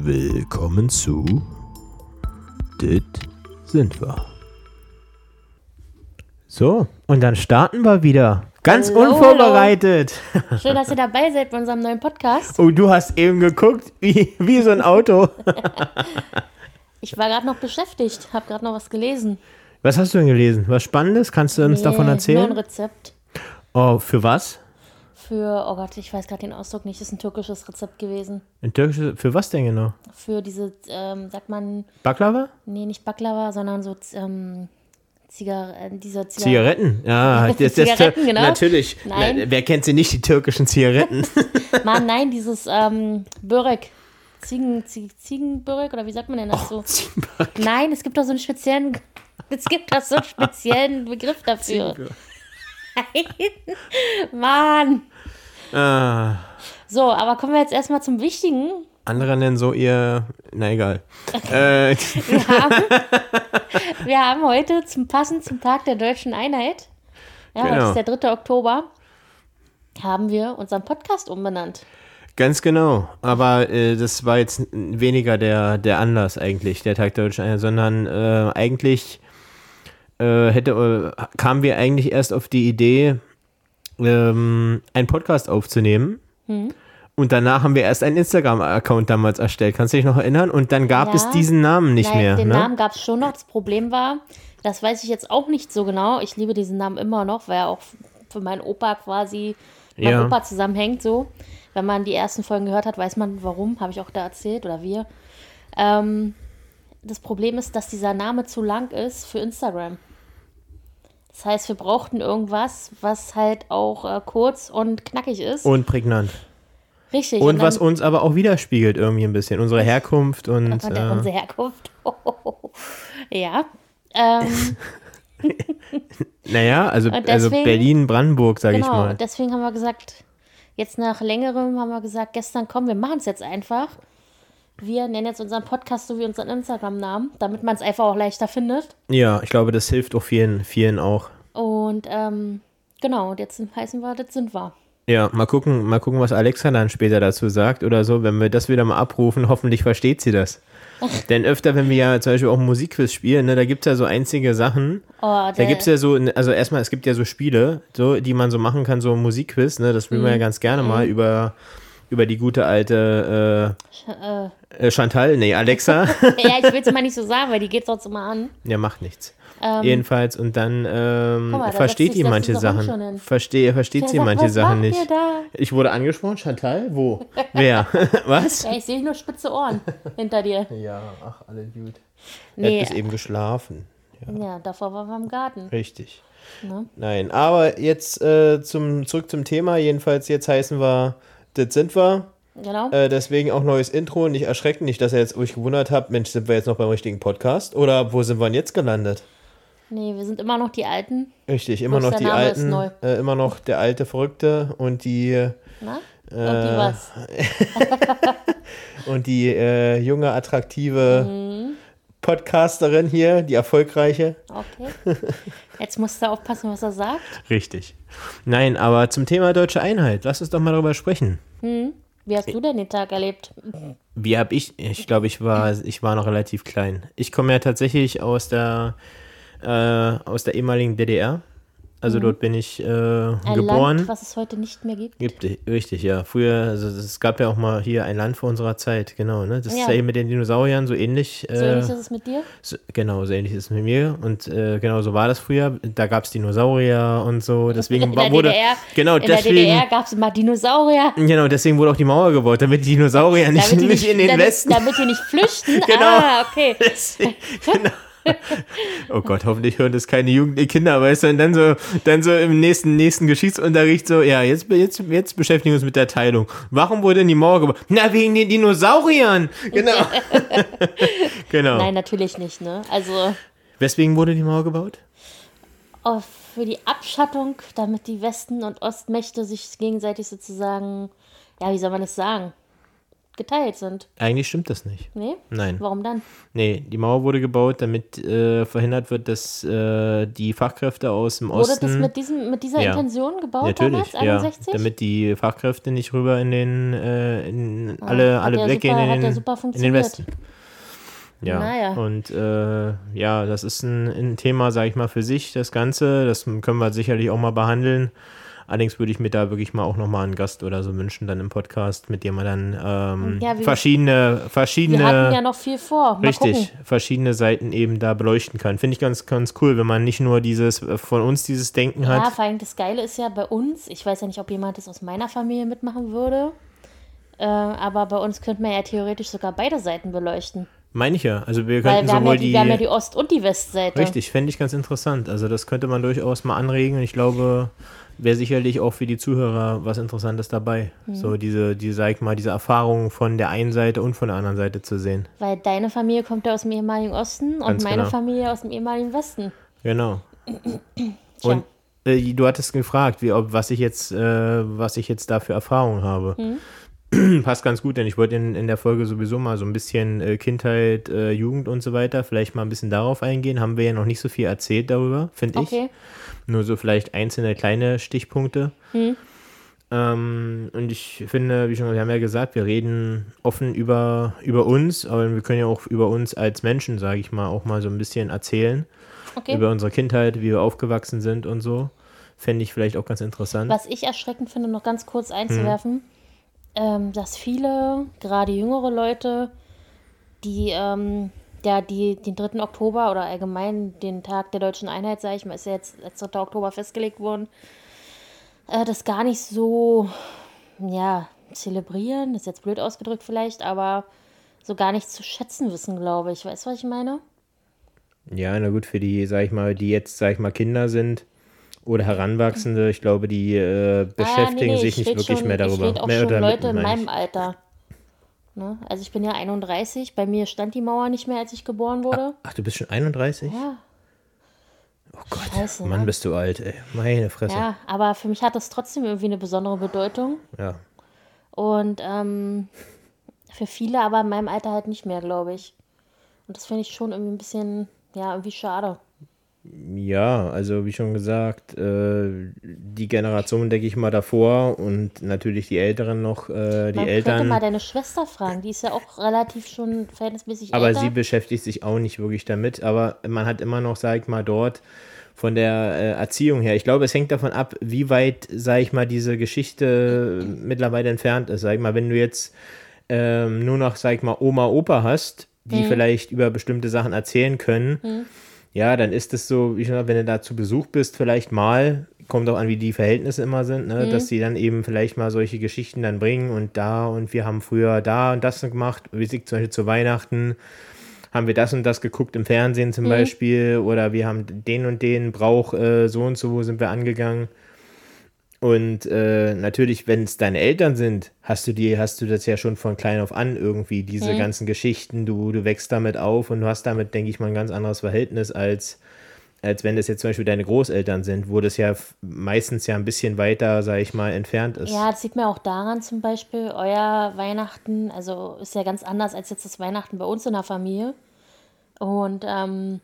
Willkommen zu Dit sind wir. So, und dann starten wir wieder. Ganz Hallo, unvorbereitet. Schön, dass ihr dabei seid bei unserem neuen Podcast. Oh, du hast eben geguckt, wie, wie so ein Auto. Ich war gerade noch beschäftigt, habe gerade noch was gelesen. Was hast du denn gelesen? Was Spannendes? Kannst du uns davon Nee, Nur ein erzählen? Rezept Oh, für was? Für, oh Gott, ich weiß gerade den Ausdruck nicht, ist ein türkisches Rezept gewesen. Ein türkisches, für was denn genau? Für diese, ähm, sagt man, Baklava? nee, nicht Baklava, sondern so ähm, Zigar äh, dieser Zigar Zigaretten? Ja, das, das, Zigaretten, genau. Natürlich. Nein. Na, wer kennt sie nicht, die türkischen Zigaretten? Mann, nein, dieses ähm, Börek. Ziegen, Ziegen, Ziegenbörek oder wie sagt man denn das so? Ziegenbörek. Nein, es gibt doch so einen speziellen, es gibt doch so einen speziellen Begriff dafür. Mann. Ah, So, aber kommen wir jetzt erstmal zum Wichtigen. andere nennen so ihr. Na egal. äh, Wir haben, wir haben heute zum passend zum Tag der deutschen Einheit, ja, heute Genau. ist der 3. Oktober, haben wir unseren Podcast umbenannt. ganz genau. Aber äh, das war jetzt weniger der, der Anlass eigentlich, der Tag der Deutschen Einheit, sondern äh, eigentlich äh, hätte, äh, kamen wir eigentlich erst auf die Idee, ähm, einen Podcast aufzunehmen. Hm. Und danach haben wir erst einen Instagram-Account damals erstellt. Kannst du dich noch erinnern? Und dann gab Ja. es diesen Namen nicht Nein, mehr. den ne? Namen gab es schon noch. Das Problem war, das weiß ich jetzt auch nicht so genau. Ich liebe diesen Namen immer noch, weil er auch für meinen Opa quasi, mein Ja. Opa zusammenhängt so. Wenn man die ersten Folgen gehört hat, weiß man warum, habe ich auch da erzählt oder wir. Ähm, das Problem ist, dass dieser Name zu lang ist für Instagram. Das heißt, wir brauchten irgendwas, was halt auch äh, kurz und knackig ist. Und prägnant. Richtig. Und dann- was uns aber auch widerspiegelt irgendwie ein bisschen. Unsere Herkunft und. Und Äh, unsere Herkunft. ja. Ähm, naja, also, Und also deswegen- Berlin-Brandenburg, sage ich genau. mal. Und deswegen haben wir gesagt, jetzt nach längerem haben wir gesagt, gestern komm, wir machen es jetzt einfach. Wir nennen jetzt unseren Podcast so wie unseren Instagram-Namen, damit man es einfach auch leichter findet. Ja, ich glaube, das hilft auch vielen, vielen auch. Und ähm, genau, und jetzt sind- heißen wir, das sind wir. Ja, mal gucken, mal gucken, was Alexa dann später dazu sagt oder so. Wenn wir das wieder mal abrufen, hoffentlich versteht sie das. Denn öfter, wenn wir ja zum Beispiel auch Musikquiz spielen, ne, da gibt es ja so einzige Sachen. Oh, Da gibt es ja so, also erstmal, es gibt ja so Spiele, so, die man so machen kann, so Musikquiz, ne? Das spielen Mhm. wir ja ganz gerne mal über, über die gute alte äh, äh, äh, Chantal, nee, Alexa. ja, ich will es mal nicht so sagen, weil die geht sonst immer an. ja, macht nichts. Jedenfalls, und dann ähm, mal, da versteht die manche Sachen. Verstehe, versteht Der sie sagt, manche Sachen nicht. Ich wurde angesprochen, Chantal? Wo? Wer? Was? Ja, ich sehe nur spitze Ohren hinter dir. Ja, ach, alle gut. Nee. Er hat bis eben geschlafen. Ja, davor waren wir im Garten. Richtig. Ne? Nein, aber jetzt äh, zum, zurück zum Thema. Jedenfalls, jetzt heißen wir, das sind wir. Genau. Äh, deswegen auch neues Intro. Nicht erschrecken, nicht, dass ihr jetzt euch gewundert habt, Mensch, sind wir jetzt noch beim richtigen Podcast? Oder wo sind wir denn jetzt gelandet? Nee, wir sind immer noch die Alten. Richtig, immer Bloß noch die alten, äh, immer noch der alte Verrückte und die Na? Und Äh. die was? und die äh, junge, attraktive Mhm. Podcasterin hier, die erfolgreiche. Okay. Jetzt musst du aufpassen, was er sagt. Richtig. Nein, aber zum Thema deutsche Einheit, lass uns doch mal darüber sprechen. Wie hast du denn den Tag erlebt? Wie habe ich, ich glaube, ich war, ich war noch relativ klein. Ich komme ja tatsächlich aus der, äh, aus der ehemaligen DDR. Also dort bin ich äh, Mhm. Ein geboren. Land, was es heute nicht mehr gibt. Gibt, richtig, ja. Früher, also es gab ja auch mal hier ein Land vor unserer Zeit, genau, ne? Das ist Ja. ja hier mit den Dinosauriern so ähnlich. So äh, ähnlich ist es mit dir? so, genau, so ähnlich ist es mit mir. Und äh, genau so war das früher. Da gab es Dinosaurier und so. Deswegen der wurde. DDR, genau, in der deswegen. DDR gab es immer Dinosaurier. Genau, deswegen wurde auch die Mauer gebaut, damit die Dinosaurier nicht, Damit die nicht in den damit, Westen. Damit die nicht flüchten. Genau. Ah, okay. Deswegen- genau. Oh Gott, hoffentlich hören das keine Jugendlichen Kinder, weißt du, und dann so, dann so im nächsten, nächsten Geschichtsunterricht so, ja, jetzt, jetzt, jetzt beschäftigen wir uns mit der Teilung. Warum wurde denn die Mauer gebaut? Na, wegen den Dinosauriern! Genau. genau. Nein, natürlich nicht, ne? Also Weswegen wurde die Mauer gebaut? oh, für die Abschattung, damit die Westen- und Ostmächte sich gegenseitig sozusagen, ja, wie soll man das sagen? Geteilt sind. Eigentlich stimmt das nicht. Nee? Nein. Warum dann? Nee, die Mauer wurde gebaut, damit äh, verhindert wird, dass äh, die Fachkräfte aus dem Wurde Osten. das mit, diesem, mit dieser Ja. Intention gebaut Natürlich, damals, ja. 61? Damit die Fachkräfte nicht rüber in den, äh, in alle, hat alle ja weggehen super- in, den, ja in den. Westen. Ja, Naja. und äh, ja, das ist ein, ein Thema, sage ich mal, für sich, das Ganze. Das können wir sicherlich auch mal behandeln. Allerdings würde ich mir da wirklich mal auch nochmal einen Gast oder so wünschen, dann im Podcast, mit dem man dann ähm, Ja, verschiedene, verschiedene. Wir hatten ja noch viel vor. Mal Richtig, gucken. verschiedene Seiten eben da beleuchten kann. Finde ich ganz, ganz cool, wenn man nicht nur dieses äh, von uns dieses Denken Ja, hat. vor allem das Geile ist ja bei uns, ich weiß ja nicht, ob jemand das aus meiner Familie mitmachen würde, äh, aber bei uns könnte man ja theoretisch sogar beide Seiten beleuchten. Meine ich ja. Also wir könnten wir haben, ja sowohl die, die. wir haben ja die Ost- und die Westseite. richtig, fände ich ganz interessant. Also das könnte man durchaus mal anregen ich glaube, wäre sicherlich auch für die Zuhörer was Interessantes dabei. Mhm. So diese, die, sag ich mal, diese Erfahrung von der einen Seite und von der anderen Seite zu sehen. Weil deine Familie kommt ja aus dem ehemaligen Osten und Ganz meine genau. Familie aus dem ehemaligen Westen. Genau. Und äh, du hattest gefragt, wie, ob, was ich jetzt, äh, was ich jetzt da für Erfahrungen habe. Passt ganz gut, denn ich wollte in, in der Folge sowieso mal so ein bisschen äh, Kindheit, äh, Jugend und so weiter, vielleicht mal ein bisschen darauf eingehen. Haben wir ja noch nicht so viel erzählt darüber, finde ich. Okay. Nur so vielleicht einzelne kleine Stichpunkte. Ähm, und ich finde, wie schon, wir haben ja gesagt, wir reden offen über, über uns, aber wir können ja auch über uns als Menschen, sage ich mal, auch mal so ein bisschen erzählen Okay. über unsere Kindheit, wie wir aufgewachsen sind und so. Fände ich vielleicht auch ganz interessant. Was ich erschreckend finde, noch ganz kurz einzuwerfen, ähm, dass viele, gerade jüngere Leute, die, ähm, ja, die den 3. Oktober oder allgemein den Tag der deutschen Einheit, sage ich mal, ist ja jetzt als 3. Oktober festgelegt worden, äh, das gar nicht so, ja, zelebrieren, ist jetzt blöd ausgedrückt vielleicht, aber so gar nicht zu schätzen wissen, glaube ich. Weißt du, was ich meine? Ja, na gut, für die, sag ich mal, die jetzt, sag ich mal, Kinder sind oder Heranwachsende, ich glaube, die äh, beschäftigen Ah, nee, sich ich nicht wirklich schon, mehr darüber. Ich rede auch mehr schon oder Leute mit, in meine ich. meinem Alter. Ne? Also ich bin ja 31, bei mir stand die Mauer nicht mehr, als ich geboren wurde. Ach, du bist schon 31? Ja, Oh Gott, Scheiße, Mann, ne? bist du alt, ey. Meine Fresse. Ja. ja, aber für mich hat das trotzdem irgendwie eine besondere Bedeutung. Und ähm, für viele aber in meinem Alter halt nicht mehr, glaube ich. Und das finde ich schon irgendwie ein bisschen, ja, irgendwie schade. Ja, also wie schon gesagt, äh, die Generation, denke ich mal, davor und natürlich die Älteren noch, äh, die Man könnte Eltern. mal deine Schwester fragen, die ist ja auch relativ schon verhältnismäßig Aber älter. sie beschäftigt sich auch nicht wirklich damit. Aber man hat immer noch, sag ich mal, dort von der äh, Erziehung her. Ich glaube, es hängt davon ab, wie weit, sag ich mal, diese Geschichte mittlerweile entfernt ist. Sag ich mal, wenn du jetzt ähm, nur noch, sag ich mal, Oma, Opa hast, die vielleicht über bestimmte Sachen erzählen können, ja, dann ist es so, wie schon wenn du da zu Besuch bist, vielleicht mal, kommt auch an, wie die Verhältnisse immer sind, ne, dass die dann eben vielleicht mal solche Geschichten dann bringen und da und wir haben früher da und das gemacht, wie sie zum Beispiel zu Weihnachten haben wir das und das geguckt im Fernsehen zum Beispiel oder wir haben den und den Brauch äh, so und so sind wir angegangen. Und äh, natürlich, wenn es deine Eltern sind, hast du die, hast du das ja schon von klein auf an irgendwie, diese ganzen Geschichten, du, du wächst damit auf und du hast damit, denke ich mal, ein ganz anderes Verhältnis als, als wenn das jetzt zum Beispiel deine Großeltern sind, wo das ja meistens ja ein bisschen weiter, sag ich mal, entfernt ist. Ja, das sieht man auch daran zum Beispiel, euer Weihnachten, also ist ja ganz anders als jetzt das Weihnachten bei uns in der Familie. Und ähm,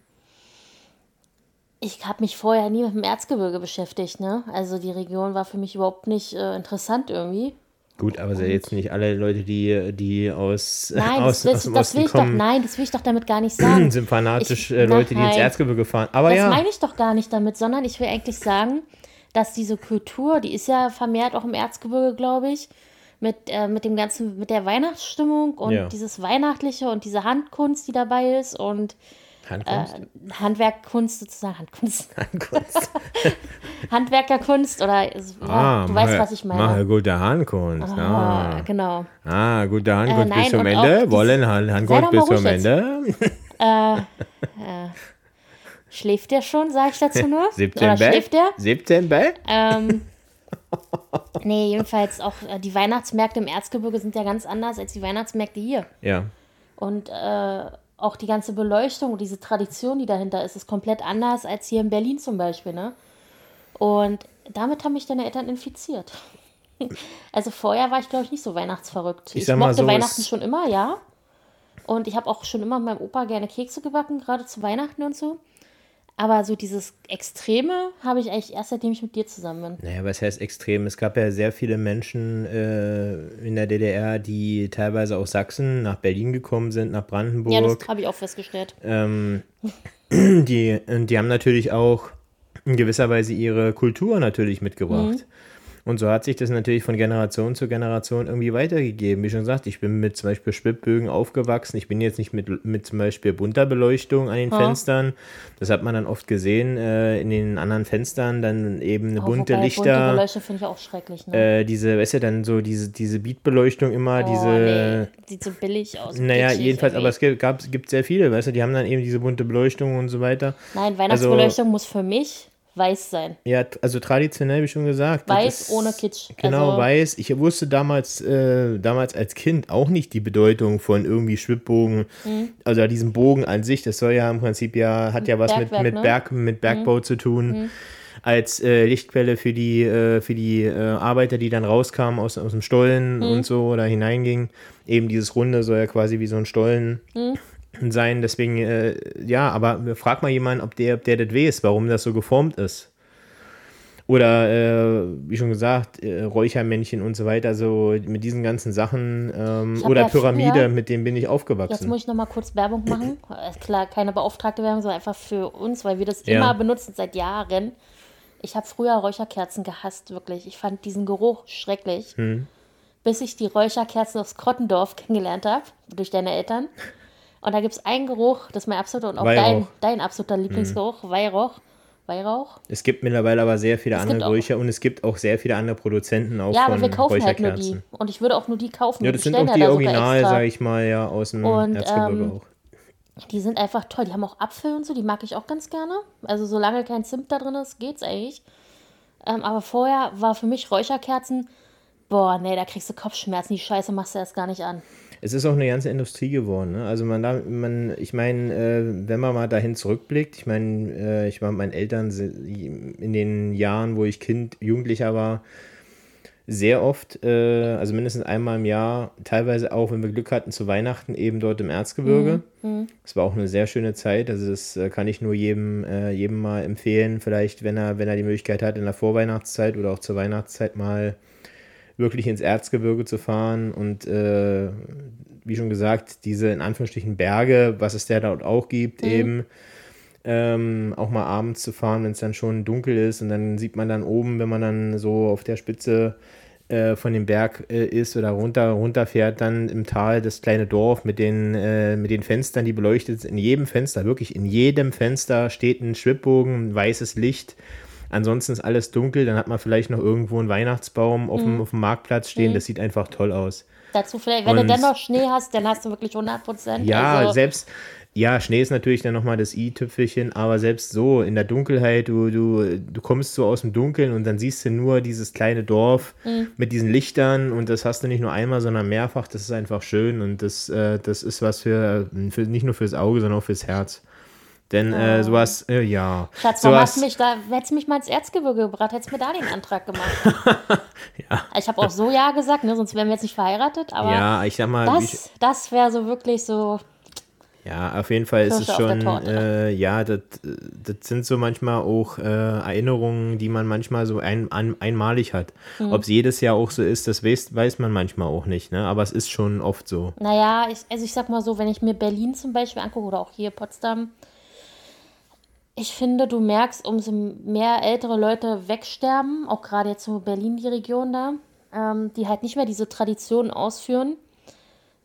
ich habe mich vorher nie mit dem Erzgebirge beschäftigt, ne? Also die Region war für mich überhaupt nicht äh, interessant irgendwie. Gut, aber sind jetzt nicht alle Leute, die, die aus, Nein, aus, das, will, aus dem das will Osten ich doch, kommen, nein, das will ich doch damit gar nicht sagen. sind fanatisch Ich- äh, Leute, die ins nein. Erzgebirge fahren. Aber Das ja, meine ich doch gar nicht damit, sondern ich will eigentlich sagen, dass diese Kultur, die ist ja vermehrt auch im Erzgebirge, glaube ich, mit, äh, mit dem ganzen, mit der Weihnachtsstimmung und Ja. dieses Weihnachtliche und diese Handkunst, die dabei ist und Handkunst. äh, Handwerkkunst sozusagen, Handkunst, Handkunst. Handwerkerkunst oder Ah, du weißt, mache- was ich meine. Mache gute Handkunst. Ah, Ah, genau. ah gute Handkunst nein, bis zum Ende. Wollen Hand- Handkunst bis mal zum ruhig jetzt. Ende. Schläft der schon, sage ich dazu nur? 17 Oder Bell? schläft der? 17 Bell? Ähm, nee, jedenfalls auch äh, die Weihnachtsmärkte im Erzgebirge sind ja ganz anders als die Weihnachtsmärkte hier. Ja. Und äh, auch die ganze Beleuchtung und diese Tradition, die dahinter ist, ist komplett anders als hier in Berlin zum Beispiel. Ne? Und damit haben mich deine Eltern infiziert. Also vorher war ich, glaube ich, nicht so weihnachtsverrückt. Ich Ich, mochte so, Weihnachten schon immer, ja. Und ich habe auch schon immer mit meinem Opa gerne Kekse gebacken, gerade zu Weihnachten und so. Aber so dieses Extreme habe ich eigentlich erst seitdem ich mit dir zusammen bin. Naja, was heißt extrem? Es gab ja sehr viele Menschen äh, in der DDR, die teilweise aus Sachsen nach Berlin gekommen sind, nach Brandenburg. Ja, das habe ich auch festgestellt. ähm, die, und die haben natürlich auch in gewisser Weise ihre Kultur natürlich mitgebracht. Und so hat sich das natürlich von Generation zu Generation irgendwie weitergegeben. Wie schon gesagt, ich bin mit zum Beispiel Schwibbögen aufgewachsen. Ich bin jetzt nicht mit, mit zum Beispiel bunter Beleuchtung an den Ja. Fenstern. Das hat man dann oft gesehen äh, in den anderen Fenstern, dann eben eine Oh, bunte wobei, Bunte Lichter. Beleuchtung finde ich auch schrecklich. Ne? Äh, diese, weißt du, dann so diese, diese Beatbeleuchtung immer, oh, diese. nee. Sieht so billig aus. Naja, jedenfalls, aber irgendwie. es gibt, gab, gibt sehr viele, weißt du, die haben dann eben diese bunte Beleuchtung und so weiter. Nein, Weihnachtsbeleuchtung muss für mich weiß sein. Ja, also traditionell, wie schon gesagt. Weiß ist- ohne Kitsch. Genau, Also- weiß. Ich wusste damals, äh, damals als Kind auch nicht die Bedeutung von irgendwie Schwibbogen. Mhm. Also diesen Bogen an sich, das soll ja im Prinzip ja, hat ja was mit, Bergwerk, mit, ne? Berg, mit Bergbau zu tun. Als äh, Lichtquelle für die, äh, für die äh, Arbeiter, die dann rauskamen aus, aus dem Stollen und so oder hineingingen. Eben dieses Runde soll ja quasi wie so ein Stollen sein. Deswegen, äh, ja, aber frag mal jemanden, ob der, ob der das weiß, warum das so geformt ist. Oder, äh, wie schon gesagt, äh, Räuchermännchen und so weiter, so mit diesen ganzen Sachen. Ähm, oder ja Pyramide, früher- mit denen bin ich Jetzt aufgewachsen. muss ich noch mal kurz Werbung machen. Äh, Klar, keine beauftragte Werbung, sondern einfach für uns, weil wir das Ja. immer benutzen seit Jahren. Ich habe früher Räucherkerzen gehasst, wirklich. Ich fand diesen Geruch schrecklich. Hm. Bis ich die Räucherkerzen aus Krottendorf kennengelernt habe, durch deine Eltern. Und da gibt es einen Geruch, das ist mein absoluter und auch dein, Weihrauch. Dein absoluter Lieblingsgeruch, Weihrauch. Weihrauch? Es gibt mittlerweile aber sehr viele andere gibt auch- Räucher und es gibt auch sehr viele andere Produzenten auch Ja, aber wir kaufen halt nur die. Und ich würde auch nur die kaufen. Ja, das sind auch die ja Original, extra. sag ich mal, ja, aus dem Und, Erzgebirge ähm, auch. Die sind einfach toll. Die haben auch Apfel und so, die mag ich auch ganz gerne. Also solange kein Zimt da drin ist, geht's eigentlich. Ähm, aber vorher war für mich Räucherkerzen, boah, nee, da kriegst du Kopfschmerzen. Die Scheiße machst du erst gar nicht an. Es ist auch eine ganze Industrie geworden. Ne? Also man, man ich meine, äh, wenn man mal dahin zurückblickt, ich meine, äh, ich war mit meinen Eltern in den Jahren, wo ich Kind, Jugendlicher war, sehr oft, äh, also mindestens einmal im Jahr, teilweise auch, wenn wir Glück hatten, zu Weihnachten eben dort im Erzgebirge. Es war auch eine sehr schöne Zeit. Also das äh, kann ich nur jedem, äh, jedem mal empfehlen, vielleicht, wenn er, wenn er die Möglichkeit hat, in der Vorweihnachtszeit oder auch zur Weihnachtszeit mal wirklich ins Erzgebirge zu fahren und äh, wie schon gesagt, diese in Anführungsstrichen Berge, was es da dort auch gibt, eben ähm, auch mal abends zu fahren, wenn es dann schon dunkel ist und dann sieht man dann oben, wenn man dann so auf der Spitze äh, von dem Berg äh, ist oder runter runterfährt, dann im Tal das kleine Dorf mit den, äh, mit den Fenstern, die beleuchtet sind. In jedem Fenster, wirklich in jedem Fenster steht ein Schwibbogen, ein weißes Licht. Ansonsten ist alles dunkel, dann hat man vielleicht noch irgendwo einen Weihnachtsbaum auf, dem, auf dem Marktplatz stehen. Das sieht einfach toll aus. Dazu vielleicht, wenn Und- du dann noch Schnee hast, dann hast du wirklich 100 Prozent. Ja, also, selbst, ja, Schnee ist natürlich dann nochmal das i-Tüpfelchen, aber selbst so in der Dunkelheit, du, du, du kommst so aus dem Dunkeln und dann siehst du nur dieses kleine Dorf Mhm. mit diesen Lichtern und das hast du nicht nur einmal, sondern mehrfach. Das ist einfach schön und das, äh, das ist was für, für, nicht nur fürs Auge, sondern auch fürs Herz. Denn äh, sowas, äh, ja. Schatz, warum hast sowas, du mich da, hättest du mich mal ins Erzgebirge gebracht, hättest du mir da den Antrag gemacht. ja, Ich habe auch so Ja gesagt, ne, sonst wären wir jetzt nicht verheiratet, aber ja, ich sag mal, ich, das, das wäre so wirklich so, Ja, auf jeden Fall ist es schon, Torte. äh, ja, das, das sind so manchmal auch äh, Erinnerungen, die man manchmal so ein, ein, einmalig hat. Mhm. Ob es jedes Jahr auch so ist, das weiß, weiß man manchmal auch nicht, ne? aber es ist schon oft so. naja, ich, also ich sag mal so, wenn ich mir Berlin zum Beispiel angucke oder auch hier Potsdam, ich finde, du merkst, umso mehr ältere Leute wegsterben, auch gerade jetzt so Berlin, die Region da, ähm, die halt nicht mehr diese Traditionen ausführen,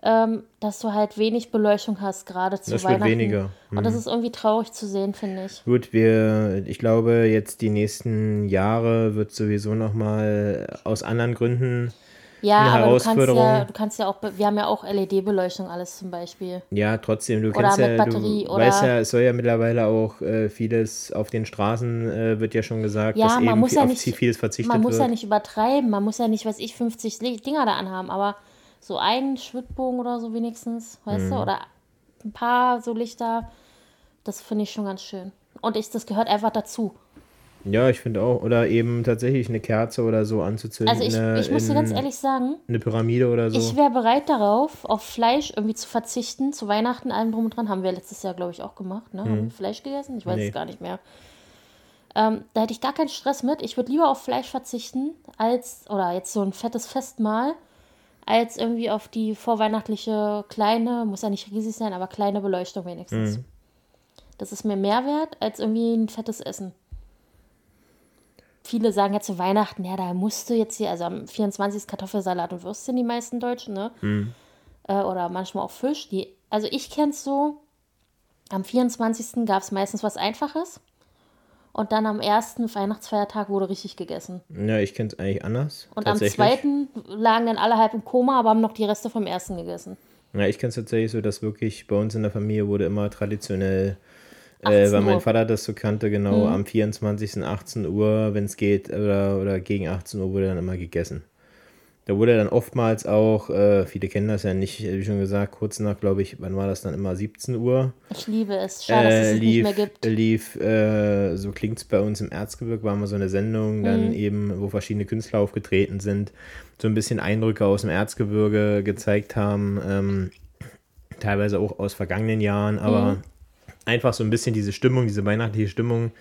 ähm, dass du halt wenig Beleuchtung hast, gerade zu Das wird Weihnachten. weniger. Mhm. Und das ist irgendwie traurig zu sehen, finde ich. Gut, wir, ich glaube, jetzt die nächsten Jahre wird sowieso nochmal aus anderen Gründen, Ja, Eine aber du kannst ja, Herausforderung. du kannst ja auch, wir haben ja auch LED-Beleuchtung alles zum Beispiel. ja, trotzdem, du Oder kennst mit ja, Batterie du oder- weißt ja, es soll ja mittlerweile auch äh, vieles auf den Straßen, äh, wird ja schon gesagt, Ja, dass man eben muss ja auf nicht- vieles verzichtet Man muss wird. ja nicht übertreiben, man muss ja nicht, was ich, 50 Li- Dinger da anhaben, aber so einen Schwibbogen oder so wenigstens, weißt Mhm. du, oder ein paar so Lichter, das finde ich schon ganz schön. Und ich, das gehört einfach dazu. Ja, ich finde auch. Oder eben tatsächlich eine Kerze oder so anzuzünden. Also ich, eine- ich muss dir ganz ehrlich sagen, Eine Pyramide oder so. ich wäre bereit darauf, auf Fleisch irgendwie zu verzichten. Zu Weihnachten allem drum und dran. Haben wir letztes Jahr, glaube ich, auch gemacht. Ne? Haben wir Fleisch gegessen? Ich weiß Mhm. Nee. es gar nicht mehr. Ähm, da hätte ich gar keinen Stress mit. Ich würde lieber auf Fleisch verzichten, als, oder jetzt so ein fettes Festmahl, als irgendwie auf die vorweihnachtliche kleine, muss ja nicht riesig sein, aber kleine Beleuchtung wenigstens. Mhm. Das ist mir mehr wert, als irgendwie ein fettes Essen. Viele sagen ja zu Weihnachten, ja, da musst du jetzt hier, also am 24. Kartoffelsalat und Würstchen, die meisten Deutschen, ne? Äh, oder manchmal auch Fisch. Die, also ich kenne es so, am 24. gab es meistens was Einfaches. Und dann am ersten Weihnachtsfeiertag wurde richtig gegessen. ja, ich kenne es eigentlich anders. Und am zweiten lagen dann alle halb im Koma, aber haben noch die Reste vom ersten gegessen. Ja, ich kenne es tatsächlich so, dass wirklich bei uns in der Familie wurde immer traditionell, 18 äh, weil mein Uhr. Vater das so kannte, genau am 24. 18 Uhr, wenn es geht, oder, oder gegen 18 Uhr wurde dann immer gegessen. Da wurde dann oftmals auch, äh, viele kennen das ja nicht, wie schon gesagt, kurz nach, glaube ich, wann war das dann immer 17 Uhr? Ich liebe es. Schade, dass es äh, es lief, nicht mehr gibt. lief äh, so klingt es bei uns im Erzgebirge, war mal so eine Sendung, Mhm. dann eben, wo verschiedene Künstler aufgetreten sind, so ein bisschen Eindrücke aus dem Erzgebirge gezeigt haben, ähm, teilweise auch aus vergangenen Jahren, aber Mhm. Einfach so ein bisschen diese Stimmung, diese weihnachtliche Stimmung.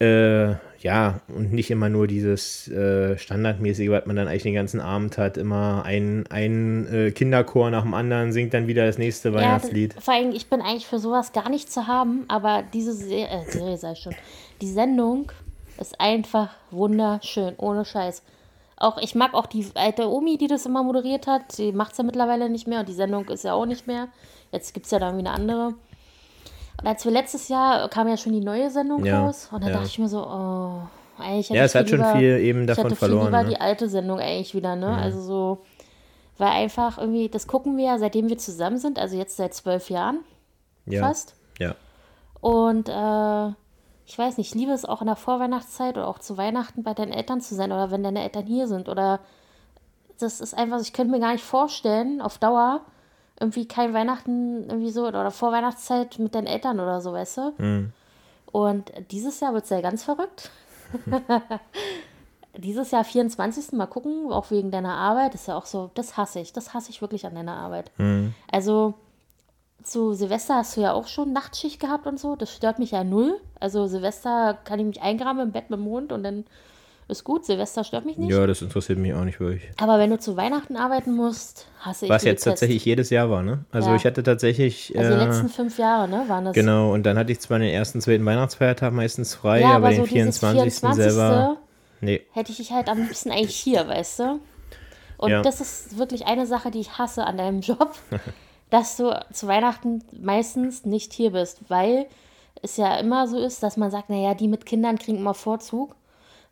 Äh, ja, und nicht immer nur dieses äh, Standardmäßige, was man dann eigentlich den ganzen Abend hat. Immer ein, ein äh, Kinderchor nach dem anderen singt dann wieder das nächste Ja, Weihnachtslied. das- vor allem, ich bin eigentlich für sowas gar nicht zu haben, aber diese Se äh, Serie sei schon. Die Sendung ist einfach wunderschön, ohne Scheiß. Auch ich mag auch die alte Omi, die das immer moderiert hat. Die macht es ja mittlerweile nicht mehr und die Sendung ist ja auch nicht mehr. Jetzt gibt es ja dann wieder eine andere. Und als wir letztes Jahr kam ja schon die neue Sendung Ja, raus und da ja. dachte ich mir so, oh, eigentlich hätte Ja, ich es hat schon lieber- viel eben ich davon hätte verloren. Viel lieber Ne? die alte Sendung eigentlich wieder, ne? Also so, weil einfach irgendwie, das gucken wir ja, seitdem wir zusammen sind, also jetzt seit zwölf Jahren Ja. fast. Ja. Und äh, ich weiß nicht, ich liebe es auch in der Vorweihnachtszeit oder auch zu Weihnachten bei deinen Eltern zu sein oder wenn deine Eltern hier sind. Oder das ist einfach, ich könnte mir gar nicht vorstellen, auf Dauer irgendwie kein Weihnachten irgendwie so oder Vorweihnachtszeit mit deinen Eltern oder so, weißt du? Mhm. Und dieses Jahr wird es ja ganz verrückt. dieses Jahr 24. Mal gucken, auch wegen deiner Arbeit. ist ja auch so, das hasse ich. Das hasse ich wirklich an deiner Arbeit. Mhm. Also zu Silvester hast du ja auch schon Nachtschicht gehabt und so. Das stört mich ja null. Also Silvester kann ich mich eingraben im Bett mit dem Mond und dann ist gut. Silvester stört mich nicht. ja, das interessiert mich auch nicht wirklich. Aber wenn du zu Weihnachten arbeiten musst, hasse ich Was die jetzt Pest. tatsächlich jedes Jahr war, ne? Also Ja. ich hatte tatsächlich. Also die äh, letzten fünf Jahre, ne, waren das. Genau, und dann hatte ich zwar den ersten, zweiten Weihnachtsfeiertag meistens frei, Ja, aber, aber den so dieses 24. 24. selber. Nee. hätte ich dich halt am liebsten eigentlich hier, weißt du? Und Ja. das ist wirklich eine Sache, die ich hasse an deinem Job, dass du zu Weihnachten meistens nicht hier bist, weil es ja immer so ist, dass man sagt, naja, die mit Kindern kriegen immer Vorzug.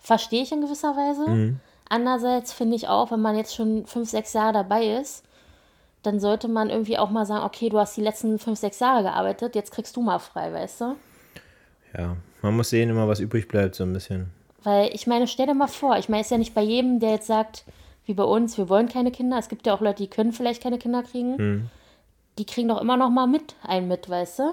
Verstehe ich in gewisser Weise. Mhm. Andererseits finde ich auch, wenn man jetzt schon fünf, sechs Jahre dabei ist, dann sollte man irgendwie auch mal sagen, okay, du hast die letzten fünf, sechs Jahre gearbeitet, jetzt kriegst du mal frei, weißt du? Ja, man muss sehen, immer was übrig bleibt, so ein bisschen. Weil ich meine, stell dir mal vor, ich meine, es ist ja nicht bei jedem, der jetzt sagt, wie bei uns, wir wollen keine Kinder. Es gibt ja auch Leute, die können vielleicht keine Kinder kriegen. Hm. Die kriegen doch immer noch mal mit, einen mit, weißt du?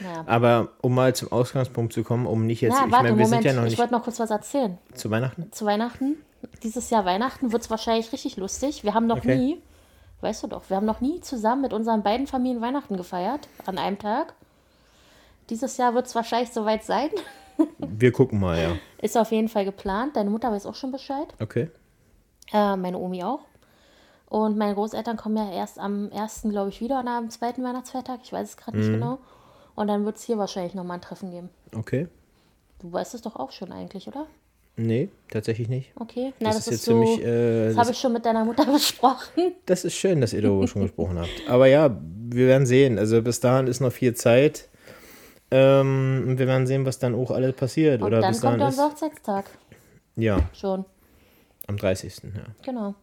Naja. Aber um mal zum Ausgangspunkt zu kommen, um nicht jetzt, Ja, ich warte, meine, wir Moment, sind ja noch ich nicht wollte noch kurz was erzählen. zu Weihnachten. Zu Weihnachten, dieses Jahr Weihnachten, wird es wahrscheinlich richtig lustig. Wir haben noch Okay. nie, weißt du doch, wir haben noch nie zusammen mit unseren beiden Familien Weihnachten gefeiert, an einem Tag. Dieses Jahr wird es wahrscheinlich soweit sein. Wir gucken mal, ja. Ist auf jeden Fall geplant. Deine Mutter weiß auch schon Bescheid. Okay. Äh, meine Omi auch. Und meine Großeltern kommen ja erst am ersten, glaube ich, wieder und am zweiten Weihnachtsfeiertag. Ich weiß es gerade Mhm. nicht genau. Und dann wird es hier wahrscheinlich nochmal ein Treffen geben. Okay. Du weißt es doch auch schon eigentlich, oder? Nee, tatsächlich nicht. Okay. Na, Das das, ist ist, jetzt für so. mich, äh, das habe ich schon mit deiner Mutter besprochen. Das ist schön, dass ihr darüber schon gesprochen habt. Aber ja, wir werden sehen. Also bis dahin ist noch viel Zeit. Ähm, und wir werden sehen, was dann auch alles passiert. Und Oder dann bis kommt dahin unser. Hochzeitstag. Ja, Schon. am 30. Ja. Genau.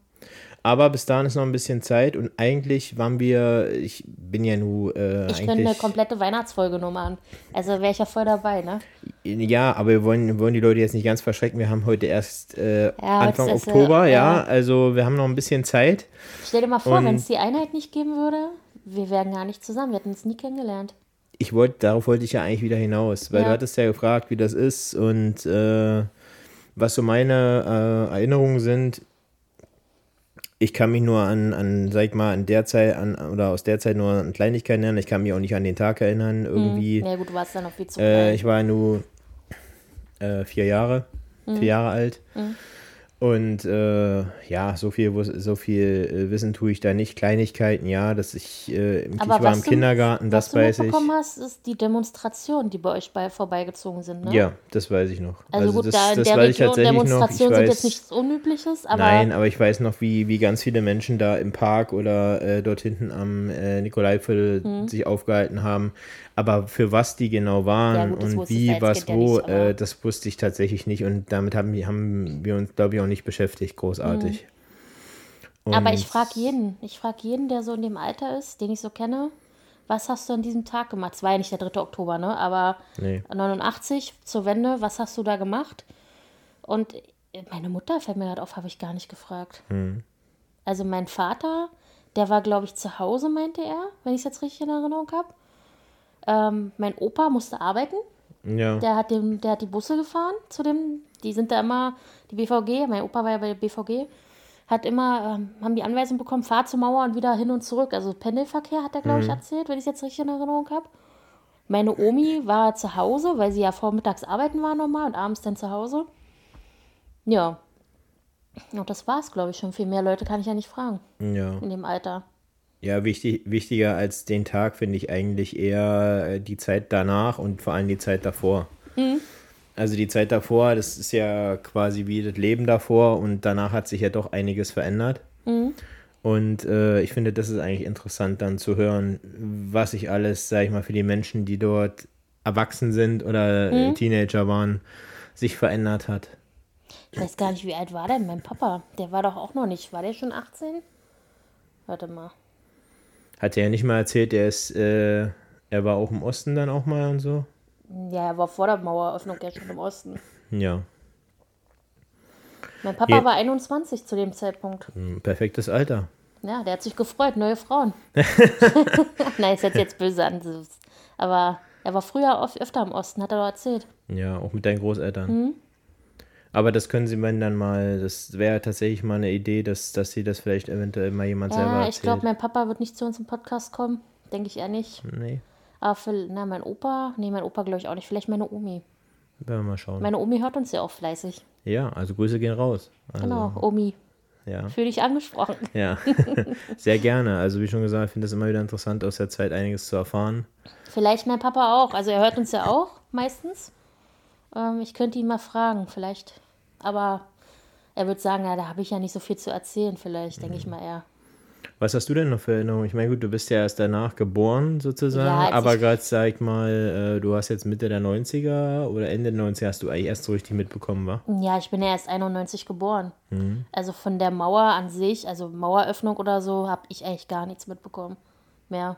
Aber bis dahin ist noch ein bisschen Zeit und eigentlich waren wir, ich bin ja nur äh, Ich könnte eine komplette Weihnachtsfolge nur machen. Also wäre ich ja voll dabei, ne? Ja, aber wir wollen, wollen die Leute jetzt nicht ganz verschrecken. Wir haben heute erst äh, Anfang jetzt ist, äh, Oktober, ja. ja. Also wir haben noch ein bisschen Zeit. Stell dir mal vor, wenn es die Einheit nicht geben würde, wir wären gar nicht zusammen. Wir hätten uns nie kennengelernt. ich wollte, darauf wollte ich ja eigentlich wieder hinaus, weil Ja. du hattest ja gefragt, wie das ist und äh, was so meine äh, Erinnerungen sind. Ich kann mich nur an, an, sag ich mal, an der Zeit, an, oder aus der Zeit nur an Kleinigkeiten erinnern. Ich kann mich auch nicht an den Tag erinnern, irgendwie. Ja, gut, du warst dann noch viel zu Äh, klein. ich war nur äh, vier Jahre, Mhm. vier Jahre alt. Und äh, ja, so viel, so viel äh, Wissen tue ich da nicht. Kleinigkeiten, ja, dass ich, äh, im- ich Aber war was im du- Kindergarten, das Was du weiß ich. mitbekommen hast, ist die Demonstration, die bei euch bei vorbeigezogen sind, ne? Ja, das weiß ich noch. Also, gut, das, da in das der weiß ich Region tatsächlich noch. Ich Demonstrationen sind weiß, jetzt nichts Unübliches, aber Nein, aber ich weiß noch, wie, wie ganz viele Menschen da im Park oder äh, dort hinten am äh, Nikolaiviertel Mhm. sich aufgehalten haben. Aber für was die genau waren Ja, gut, und wie, was, ja wo, aber- äh, das wusste ich tatsächlich nicht. Und damit haben, wir- haben wir uns, glaube ich, auch nicht beschäftigt, großartig. Mhm. Aber ich frage jeden, ich frage jeden, der so in dem Alter ist, den ich so kenne, was hast du an diesem Tag gemacht? Es war ja nicht der 3. Oktober, ne? Aber Nee. 89 zur Wende, was hast du da gemacht? Und meine Mutter fällt mir gerade auf, habe ich gar nicht gefragt. Hm. Also mein Vater, der war, glaube ich, zu Hause, meinte er, wenn ich es jetzt richtig in Erinnerung habe. Ähm, mein Opa musste arbeiten. Ja. Der hat, den, der hat die Busse gefahren zu dem, die sind da immer, die BVG, mein Opa war ja bei der BVG, hat immer, ähm, haben die Anweisung bekommen, fahr zur Mauer und wieder hin und zurück. Also Pendelverkehr hat er, glaube ich, erzählt, wenn ich es jetzt richtig in Erinnerung habe. Meine Omi war zu Hause, weil sie ja vormittags arbeiten war normal und abends dann zu Hause. Ja. Und das war's, glaube ich, schon. Viel mehr Leute kann ich ja nicht fragen ja. in dem Alter. Ja, wichtig, wichtiger als den Tag finde ich eigentlich eher äh, die Zeit danach und vor allem die Zeit davor. Mhm. Also die Zeit davor, das ist ja quasi wie das Leben davor und danach hat sich ja doch einiges verändert. Mhm. Und äh, ich finde, das ist eigentlich interessant dann zu hören, was sich alles, sag ich mal, für die Menschen, die dort erwachsen sind oder Mhm. äh, Teenager waren, sich verändert hat. Ich weiß gar nicht, wie alt war denn mein Papa? Der war doch auch noch nicht. War der schon 18? Warte mal. Hat er ja nicht mal erzählt, er ist, äh, er war auch im Osten dann auch mal und so. Ja, er war vor der Maueröffnung ja schon im Osten. Ja, Mein Papa Ja. war 21 zu dem Zeitpunkt. ein perfektes Alter. Ja, der hat sich gefreut, neue Frauen. Nein, ist jetzt, jetzt böse an. Aber er war früher oft, öfter im Osten, hat er doch erzählt. Ja, auch mit deinen Großeltern. Mhm. Aber das können sie mir dann mal, das wäre tatsächlich mal eine Idee, dass, dass sie das vielleicht eventuell mal jemand selber Ja, erzählt. ich glaube, mein Papa wird nicht zu uns im Podcast kommen. Denke ich eher nicht. Nee, Aber für, na, mein Opa, nee, mein Opa glaube ich auch nicht. Vielleicht meine Omi. werden wir mal schauen. Meine Omi hört uns ja auch fleißig. ja, also Grüße gehen raus. Also, Genau, Omi. Ja, Fühl dich angesprochen. ja. sehr gerne. Also wie schon gesagt, ich finde es immer wieder interessant, aus der Zeit einiges zu erfahren. Vielleicht mein Papa auch. Also er hört uns ja auch meistens. Ähm, ich könnte ihn mal fragen, vielleicht. Aber er wird sagen, ja, da habe ich ja nicht so viel zu erzählen, vielleicht, denke Mhm. ich mal eher. Was hast du denn noch für Erinnerungen? Ich meine, gut, du bist ja erst danach geboren, sozusagen, Ja, aber gerade, sag ich mal, äh, du hast jetzt Mitte der 90er oder Ende der 90er hast du eigentlich erst so richtig mitbekommen, wa? Ja, ich bin ja erst 91 geboren. Mhm. Also von der Mauer an sich, also Maueröffnung oder so, habe ich eigentlich gar nichts mitbekommen. Mehr.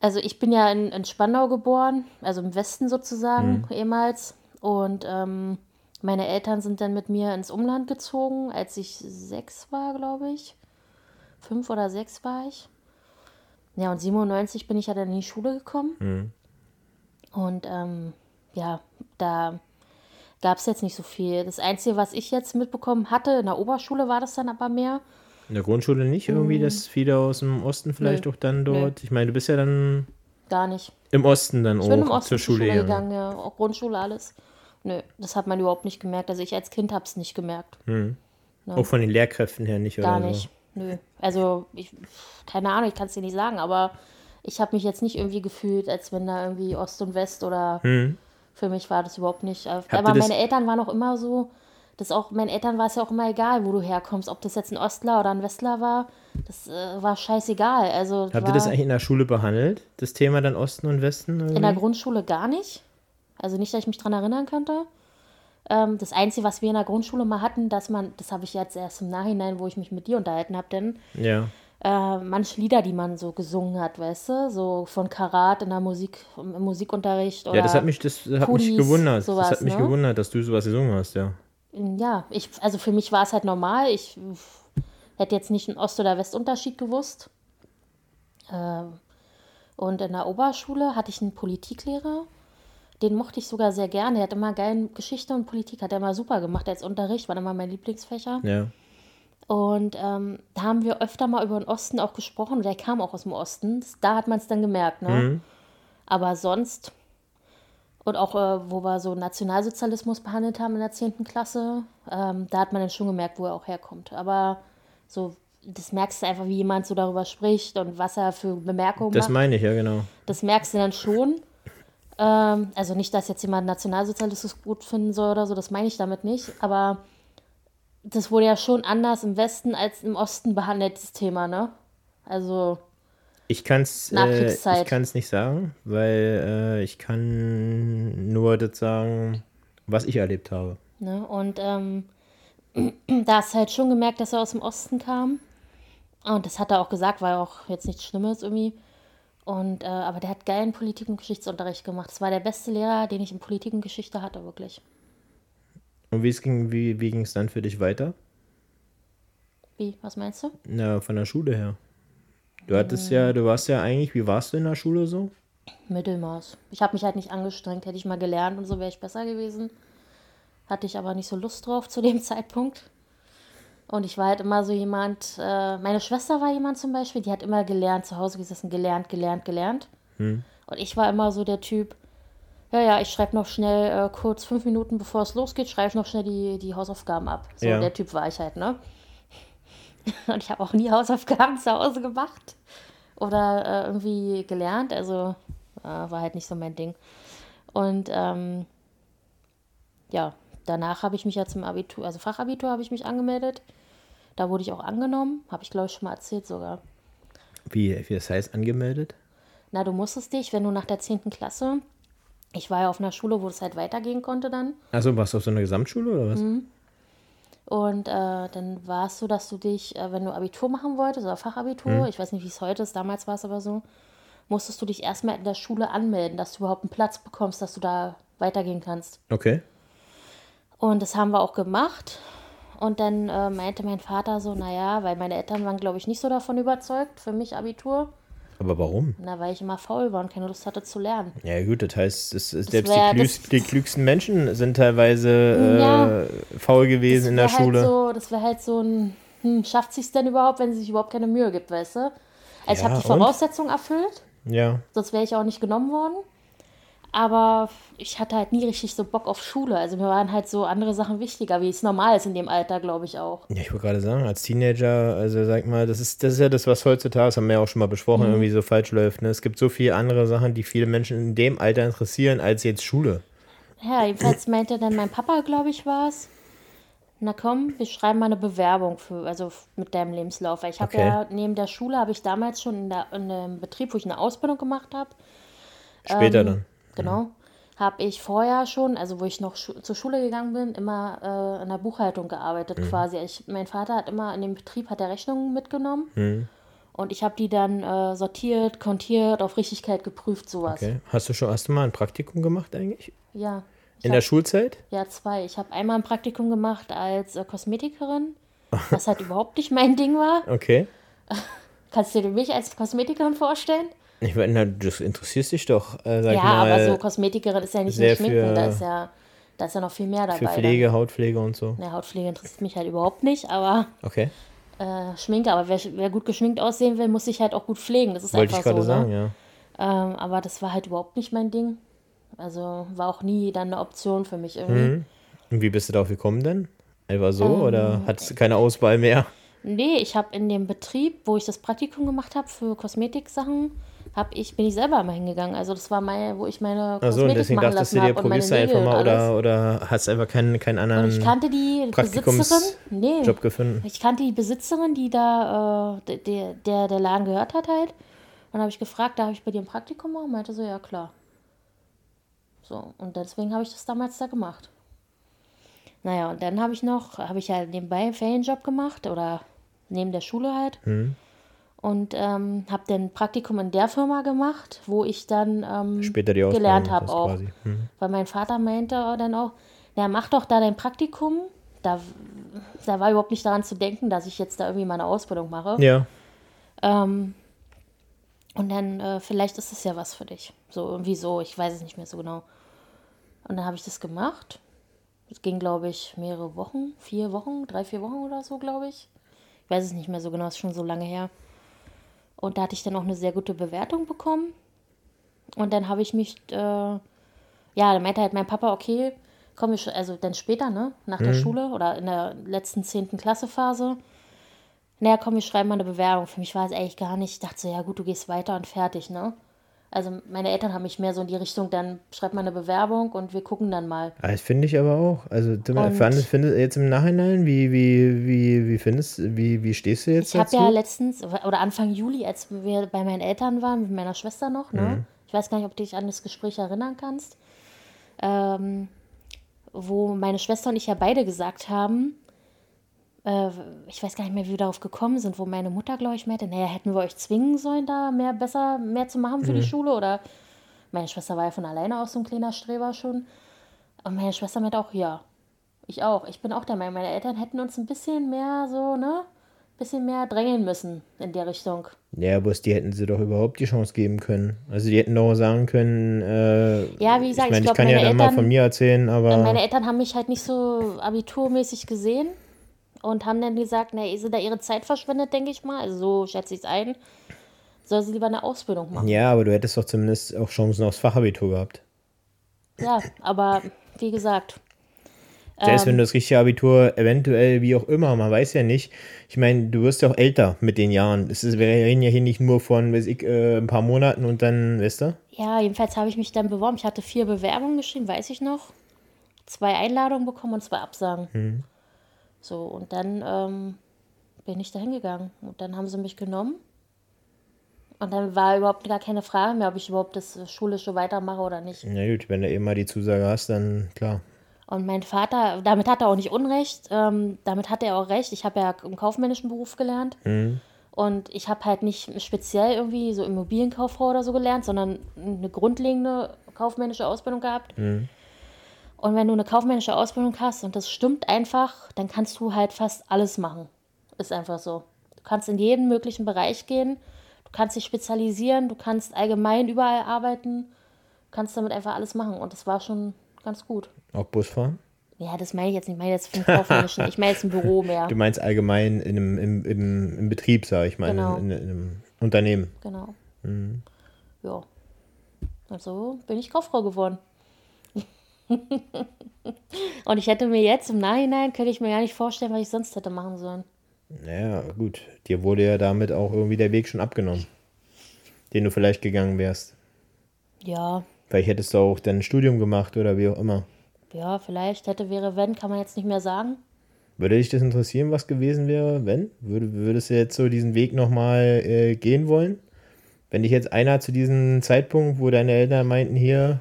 Also ich bin ja in, in Spandau geboren, also im Westen sozusagen ehemals. Und ähm, meine Eltern sind dann mit mir ins Umland gezogen, als ich sechs war, glaube ich. Fünf oder sechs war ich. Ja, und 97 bin ich ja dann in die Schule gekommen. Und ähm, ja, da gab es jetzt nicht so viel. Das Einzige, was ich jetzt mitbekommen hatte, in der Oberschule war das dann aber mehr. In der Grundschule nicht irgendwie, dass viele aus dem Osten vielleicht Mhm. Nö. auch dann dort. Ich meine, du bist ja dann Gar nicht. im Osten dann Ich bin im auch Osten zur Schule gegangen. gegangen, ja. Auch Grundschule, alles. Nö, das hat man überhaupt nicht gemerkt. Also ich als Kind habe es nicht gemerkt. Auch von den Lehrkräften her nicht, Gar oder nicht. Nö. Also, ich, keine Ahnung, ich kann es dir nicht sagen, aber ich habe mich jetzt nicht irgendwie gefühlt, als wenn da irgendwie Ost und West oder für mich war das überhaupt nicht. Aber ihr das- meine Eltern waren auch immer so, das auch, meinen Eltern war es ja auch immer egal, wo du herkommst, ob das jetzt ein Ostler oder ein Westler war, das äh, war scheißegal. Also Habt ihr das eigentlich in der Schule behandelt? Das Thema dann Osten und Westen? in der irgendwie? Grundschule gar nicht. Also nicht, dass ich mich dran erinnern könnte. Ähm, das Einzige, was wir in der Grundschule mal hatten, dass man, das habe ich jetzt erst im Nachhinein, wo ich mich mit dir unterhalten habe, denn Ja. äh, manche Lieder, die man so gesungen hat, weißt du, so von Karat in der Musik, im Musikunterricht oder Ja, das hat mich, das hat mich Pudis, gewundert. sowas, das hat mich ne? gewundert, dass du sowas gesungen hast, ja. ja, ich, also für mich war es halt normal. Ich hätte jetzt nicht einen Ost- oder Westunterschied gewusst. Ähm, Und in der Oberschule hatte ich einen Politiklehrer, den mochte ich sogar sehr gerne. Der hat immer geil Geschichte und Politik, hat er immer super gemacht als Unterricht, war immer mein Lieblingsfächer. Ja. Und ähm, da haben wir öfter mal über den Osten auch gesprochen. Der kam auch aus dem Osten. Das, da hat man es dann gemerkt, ne? Mhm. Aber sonst, und auch äh, wo wir so Nationalsozialismus behandelt haben in der 10. Klasse, ähm, da hat man dann schon gemerkt, wo er auch herkommt. Aber so, das merkst du einfach, wie jemand so darüber spricht und was er für Bemerkungen Das macht. meine ich, ja, genau. Das merkst du dann schon. Ähm, also nicht, dass jetzt jemand Nationalsozialismus gut finden soll oder so, das meine ich damit nicht. Aber das wurde ja schon anders im Westen als im Osten behandelt, das Thema, ne? Also, Ich kann es äh, Nachkriegszeit. ich kann's nicht sagen, weil äh, ich kann nur das sagen, was ich erlebt habe. ne? Und ähm, da hast du halt schon gemerkt, dass er aus dem Osten kam. Und das hat er auch gesagt, war auch jetzt nichts Schlimmes irgendwie. Und, äh, aber der hat geilen Politik- und Geschichtsunterricht gemacht. Das war der beste Lehrer, den ich in Politik und Geschichte hatte, wirklich. Und wie ging, wie, wie ging es dann für dich weiter? Wie, was meinst du? Na, von der Schule her. Du hattest ja, du warst ja eigentlich, wie warst du in der Schule so? Mittelmaß. Ich habe mich halt nicht angestrengt. Hätte ich mal gelernt und so wäre ich besser gewesen. Hatte ich aber nicht so Lust drauf zu dem Zeitpunkt. Und ich war halt immer so jemand, äh, meine Schwester war jemand zum Beispiel, die hat immer gelernt, zu Hause gesessen, gelernt, gelernt, gelernt. Und ich war immer so der Typ, ja, ja, ich schreibe noch schnell, äh, kurz fünf Minuten bevor es losgeht, schreibe ich noch schnell die, die Hausaufgaben ab. So, Ja. der Typ war ich halt, ne? Und ich habe auch nie Hausaufgaben zu Hause gemacht oder äh, irgendwie gelernt. Also äh, war halt nicht so mein Ding. Und ähm, ja, danach habe ich mich ja zum Abitur, also Fachabitur habe ich mich angemeldet. Da wurde ich auch angenommen. Habe ich, glaube ich, schon mal erzählt sogar. Wie, wie das heißt, angemeldet? Na, du musstest dich, wenn du nach der 10. Klasse, ich war ja auf einer Schule, wo es halt weitergehen konnte dann. Achso, warst du auf so einer Gesamtschule oder was? Und äh, dann war es so, dass du dich, äh, wenn du Abitur machen wolltest oder Fachabitur, ich weiß nicht, wie es heute ist, damals war es aber so, musstest du dich erstmal in der Schule anmelden, dass du überhaupt einen Platz bekommst, dass du da weitergehen kannst. Okay. Und das haben wir auch gemacht. Und dann äh, meinte mein Vater so, naja, weil meine Eltern waren, glaube ich, nicht so davon überzeugt, für mich Abitur. Aber warum? Na, weil ich immer faul war und keine Lust hatte zu lernen. Ja gut, das heißt, es ist, selbst wär- die, klügst, die klügsten Menschen sind teilweise äh, Ja. faul gewesen in der wär Schule. Halt so, das wäre halt so ein, hm, schafft es denn überhaupt, wenn sie sich überhaupt keine Mühe gibt, weißt du? Also ich Ja, habe die? Voraussetzungen erfüllt, Ja, sonst wäre ich auch nicht genommen worden. Aber ich hatte halt nie richtig so Bock auf Schule. Also mir waren halt so andere Sachen wichtiger, wie es normal ist in dem Alter, glaube ich auch. Ja, ich wollte gerade sagen, als Teenager, also sag mal, das ist, das ist ja das, was heutzutage, das haben wir ja auch schon mal besprochen, Mhm. irgendwie so falsch läuft. Ne? Es gibt so viele andere Sachen, die viele Menschen in dem Alter interessieren, als jetzt Schule. Ja, jedenfalls meinte dann mein Papa, glaube ich, war es. Na komm, wir schreiben mal eine Bewerbung für, also mit deinem Lebenslauf. Weil ich habe Okay. ja neben der Schule habe ich damals schon in, der, in dem Betrieb, wo ich eine Ausbildung gemacht habe, Später Ähm, dann. Genau, habe ich vorher schon, also wo ich noch schu zur Schule gegangen bin, immer äh, in der Buchhaltung gearbeitet Mhm. quasi. Ich, mein Vater hat immer in dem Betrieb hat er Rechnungen mitgenommen Mhm. und ich habe die dann äh, sortiert, kontiert, auf Richtigkeit geprüft, sowas. Okay. Hast du schon, du mal ein Praktikum gemacht eigentlich? Ja. In hab- der Schulzeit? Ja, zwei. Ich habe einmal ein Praktikum gemacht als äh, Kosmetikerin, was halt überhaupt nicht mein Ding war. Okay. Kannst du dir mich als Kosmetikerin vorstellen? Ich meine, das interessiert dich doch, äh, ja, mal, aber so Kosmetikerin ist ja nicht nur Schminken, für- da ist ja, da ist ja noch viel mehr dabei. für Pflege, Hautpflege und so. Dann. Ja, Hautpflege interessiert mich halt überhaupt nicht, aber Okay. äh, Schminke, aber wer, wer gut geschminkt aussehen will, muss sich halt auch gut pflegen. Das ist Wollte ich einfach gerade so. sagen, ne? ja. Ähm, aber das war halt überhaupt nicht mein Ding. Also war auch nie dann eine Option für mich irgendwie. Mhm. Und wie bist du darauf gekommen denn? Einfach so Ähm, oder hattest du keine Auswahl mehr? Nee, ich habe in dem Betrieb, wo ich das Praktikum gemacht habe für Kosmetiksachen, hab ich, bin ich selber immer hingegangen. Also das war mein, wo ich meine Kosmetik und deswegen machen dachtest du dir, habe und meine probierst einfach mal und oder, oder hast einfach keinen, keinen Und anderen ich kannte die Praktikums- Besitzerin. Nee, Job gefunden? ich kannte die Besitzerin, die da, äh, der, der der Laden gehört hat halt. Und habe ich gefragt, darf ich bei dir ein Praktikum machen? Meinte so, ja klar. So, und deswegen habe ich das damals da gemacht. Naja, und dann habe ich noch, habe ich halt nebenbei einen Ferienjob gemacht oder neben der Schule halt. Mhm. Und ähm, habe dann ein Praktikum in der Firma gemacht, wo ich dann ähm, Später die Ausbildung gelernt habe auch. Mhm. Weil mein Vater meinte dann auch, na mach doch da dein Praktikum. Da, da war überhaupt nicht daran zu denken, dass ich jetzt da irgendwie meine Ausbildung mache. Ja, Ähm, Und dann, äh, vielleicht ist es ja was für dich. So irgendwie so, ich weiß es nicht mehr so genau. Und dann habe ich das gemacht. Es ging, glaube ich, mehrere Wochen, vier Wochen, drei, vier Wochen oder so, glaube ich. Ich weiß es nicht mehr so genau, ist schon so lange her. Und da hatte ich dann auch eine sehr gute Bewertung bekommen. Und dann habe ich mich, äh, ja, dann meinte halt mein Papa, okay, komm ich, also dann später, ne, nach der Schule oder in der letzten zehnten Klassephase. Naja, komm, wir schreiben mal eine Bewerbung. Für mich war es eigentlich gar nicht. Ich dachte so, ja gut, du gehst weiter und fertig, ne? Also meine Eltern haben mich mehr so in die Richtung, dann schreib mal eine Bewerbung und wir gucken dann mal. Das finde ich aber auch. Also fandest, findest, jetzt im Nachhinein, wie, wie, wie, wie findest wie, wie stehst du jetzt Ich habe ja letztens, oder Anfang Juli, als wir bei meinen Eltern waren, mit meiner Schwester noch, ne? Mhm. Ich weiß gar nicht, ob du dich an das Gespräch erinnern kannst, ähm, wo meine Schwester und ich ja beide gesagt haben, äh, ich weiß gar nicht mehr, wie wir darauf gekommen sind, wo meine Mutter, glaube ich, meinte, naja, hätten wir euch zwingen sollen, da mehr besser, mehr zu machen für Mhm. die Schule oder meine Schwester war ja von alleine auch so ein kleiner Streber schon. Und meine Schwester meinte auch, ja, ich auch. Ich bin auch der Meinung, meine Eltern hätten uns ein bisschen mehr so, ne? Bisschen mehr drängeln müssen in der Richtung. Ja, bloß die hätten sie doch überhaupt die Chance geben können. Also die hätten doch sagen können, äh, Ja, wie gesagt, ich, mein, ich ich glaub, kann ja dann mal von mir erzählen, aber Meine Eltern haben mich halt nicht so abiturmäßig gesehen und haben dann gesagt, na, sie da ihre Zeit verschwendet, denke ich mal. Also so schätze ich es ein. Soll sie lieber eine Ausbildung machen. ja, aber du hättest doch zumindest auch Chancen aufs Fachabitur gehabt. Ja, aber wie gesagt, Selbst Ähm. wenn du das richtige Abitur eventuell, wie auch immer, man weiß ja nicht. Ich meine, du wirst ja auch älter mit den Jahren. Es ist, wir reden ja hier nicht nur von, weiß ich, äh, ein paar Monaten und dann, weißt du? ja, jedenfalls habe ich mich dann beworben. Ich hatte vier Bewerbungen geschrieben, weiß ich noch. Zwei Einladungen bekommen und zwei Absagen. So, und dann ähm, bin ich da hingegangen. Und dann haben sie mich genommen. Und dann war überhaupt gar keine Frage mehr, ob ich überhaupt das Schulische weitermache oder nicht. Na gut, wenn du eben mal die Zusage hast, dann klar. Und mein Vater, damit hat er auch nicht Unrecht, ähm, damit hat er auch recht. Ich habe ja im kaufmännischen Beruf gelernt. Und ich habe halt nicht speziell irgendwie so Immobilienkauffrau oder so gelernt, sondern eine grundlegende kaufmännische Ausbildung gehabt. Und wenn du eine kaufmännische Ausbildung hast und das stimmt einfach, dann kannst du halt fast alles machen. Ist einfach so. Du kannst in jeden möglichen Bereich gehen, du kannst dich spezialisieren, du kannst allgemein überall arbeiten, du kannst damit einfach alles machen. Und das war schon ganz gut. Auch Busfahren? Ja, das meine ich jetzt nicht. Ich meine jetzt vom kaufmännischen. Ich meine jetzt ein Büro mehr. Du meinst allgemein in einem, im, im, im Betrieb, sag ich mal, Genau. in, in, in einem Unternehmen. Genau. Ja. Und so bin ich Kauffrau geworden. Und ich hätte mir jetzt im Nachhinein, könnte ich mir gar nicht vorstellen, was ich sonst hätte machen sollen. Naja, gut. Dir wurde ja damit auch irgendwie der Weg schon abgenommen, den du vielleicht gegangen wärst. Ja, Vielleicht hättest du auch dein Studium gemacht oder wie auch immer. ja, vielleicht hätte, wäre, wenn, kann man jetzt nicht mehr sagen. Würde dich das interessieren, was gewesen wäre, wenn? Würde, würdest du jetzt so diesen Weg nochmal äh, gehen wollen? Wenn dich jetzt einer zu diesem Zeitpunkt, wo deine Eltern meinten, hier,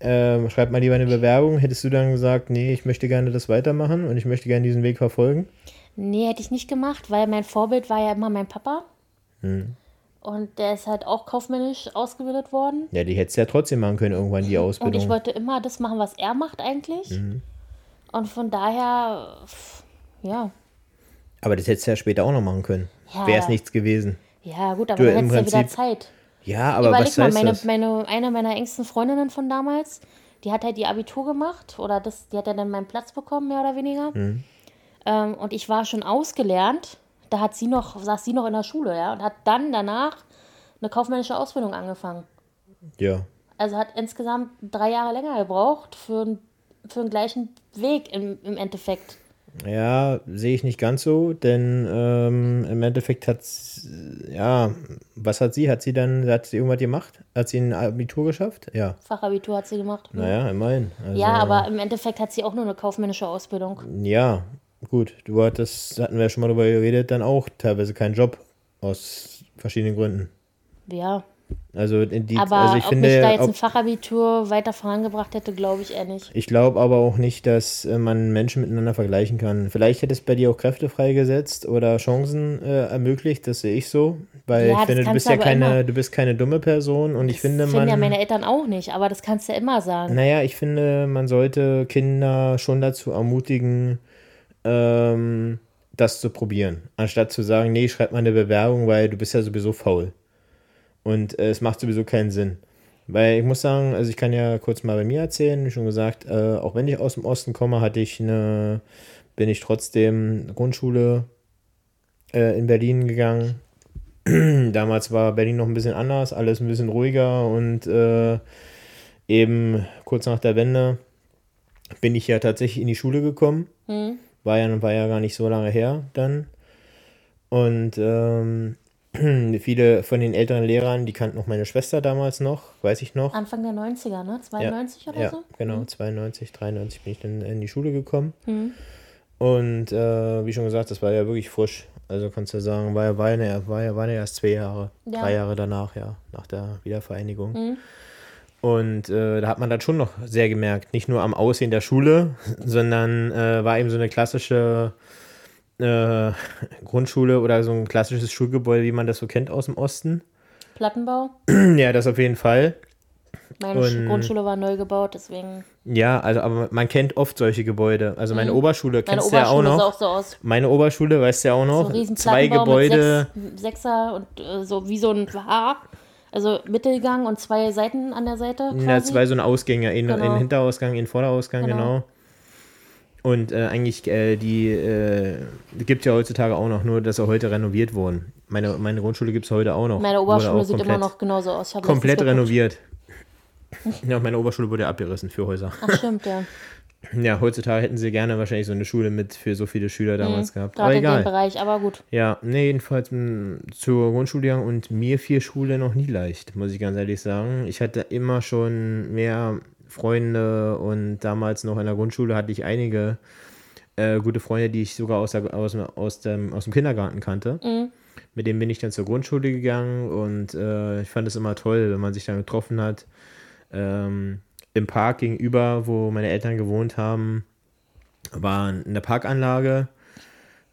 ähm, schreib mal lieber eine Bewerbung, hättest du dann gesagt, nee, ich möchte gerne das weitermachen und ich möchte gerne diesen Weg verfolgen? Nee, hätte ich nicht gemacht, weil mein Vorbild war ja immer mein Papa. Hm. Und der ist halt auch kaufmännisch ausgebildet worden. Ja, die hättest du ja trotzdem machen können, irgendwann die Und Ausbildung. ich wollte immer das machen, was er macht eigentlich. Und von daher, ja. Aber das hättest du ja später auch noch machen können. Ja. Wäre es nichts gewesen. Ja, gut, aber Du, dann hättest du ja wieder Zeit. Ja, aber Überleg was mal, heißt meine, das? meine, eine meiner engsten Freundinnen von damals, die hat halt die Abitur gemacht oder das, die hat ja dann meinen Platz bekommen, mehr oder weniger. Mhm. Ähm, und ich war schon ausgelernt. Da hat sie noch, saß sie noch in der Schule, ja, und hat dann danach eine kaufmännische Ausbildung angefangen. Ja. Also hat insgesamt drei Jahre länger gebraucht für, für den gleichen Weg im, im Endeffekt. Ja, sehe ich nicht ganz so, denn ähm, im Endeffekt hat ja, was hat sie? Hat sie dann, hat sie irgendwas gemacht? Hat sie ein Abitur geschafft? Ja. Fachabitur hat sie gemacht. Naja, immerhin. Also, Ja, aber im Endeffekt hat sie auch nur eine kaufmännische Ausbildung. Ja, gut. Du hattest, hatten wir ja schon mal darüber geredet, dann auch teilweise keinen Job aus verschiedenen Gründen. Ja, Also, in die, aber also ich ob finde, mich da jetzt ob, ein Fachabitur weiter vorangebracht hätte, glaube ich eher nicht. Ich glaube aber auch nicht, dass äh, man Menschen miteinander vergleichen kann. Vielleicht hätte es bei dir auch Kräfte freigesetzt oder Chancen äh, ermöglicht, das sehe ich so. Weil Ja, ich das finde, du bist ja keine, immer. du bist keine dumme Person und ich finde, Das finden man. ja meine Eltern auch nicht, aber das kannst du ja immer sagen. Naja, ich finde, man sollte Kinder schon dazu ermutigen, ähm, das zu probieren. Anstatt zu sagen, nee, schreib mal eine Bewerbung, weil du bist ja sowieso faul. Und äh, es macht sowieso keinen Sinn. Weil ich muss sagen, also ich kann ja kurz mal bei mir erzählen, wie schon gesagt, äh, auch wenn ich aus dem Osten komme, hatte ich eine, bin ich trotzdem Grundschule äh, in Berlin gegangen. Damals war Berlin noch ein bisschen anders, alles ein bisschen ruhiger und äh, eben kurz nach der Wende bin ich ja tatsächlich in die Schule gekommen. Hm. War ja, war ja gar nicht so lange her dann. Und ähm, viele von den älteren Lehrern, die kannten auch meine Schwester damals noch, weiß ich noch. Anfang der 90er, ne? 92 oder ja, so? genau, 92, 93 bin ich dann in die Schule gekommen. Hm. Und äh, wie schon gesagt, das war ja wirklich frisch. Also kannst du sagen, war ja, war ja, war ja, waren ja erst zwei Jahre, Ja. drei Jahre danach, ja, nach der Wiedervereinigung. Hm. Und äh, da hat man das schon noch sehr gemerkt. Nicht nur am Aussehen der Schule, sondern äh, war eben so eine klassische äh, Grundschule oder so ein klassisches Schulgebäude, wie man das so kennt aus dem Osten. Plattenbau. ja, das auf jeden Fall. Meine Und- Sch- Grundschule war neu gebaut, deswegen. Ja, also aber man kennt oft solche Gebäude. Also meine Oberschule Mhm. Meine kennst du ja auch Oberschule sah noch. auch so aus. Meine Oberschule, weißt du ja auch So noch. ein riesen Zwei Gebäude. sechs, Sechser und äh, so wie so ein H. Also Mittelgang und zwei Seiten an der Seite. Quasi. Ja, zwei so ein Ausgänge, einen, Genau. Hinterausgang, einen Vorderausgang, genau. Genau. Und äh, eigentlich, äh, die äh, gibt ja heutzutage auch noch, nur dass sie heute renoviert wurden. Meine, meine Grundschule gibt es heute auch noch. Meine Oberschule sieht komplett, immer noch genauso aus. Komplett renoviert. Ja, meine Oberschule wurde abgerissen für Häuser. Ach, stimmt, ja. Ja, heutzutage hätten sie gerne wahrscheinlich so eine Schule mit für so viele Schüler damals gehabt. Aber Gerade in dem egal. Bereich, aber gut. Ja, nee, jedenfalls mh, zur Grundschule gegangen und mir fiel Schule noch nie leicht, muss ich ganz ehrlich sagen. Ich hatte immer schon mehr Freunde und damals noch in der Grundschule hatte ich einige äh, gute Freunde, die ich sogar aus, der, aus, aus, dem, aus dem Kindergarten kannte. Mhm. Mit denen bin ich dann zur Grundschule gegangen und äh, ich fand es immer toll, wenn man sich dann getroffen hat. Ähm, Im Park gegenüber, wo meine Eltern gewohnt haben, war eine Parkanlage.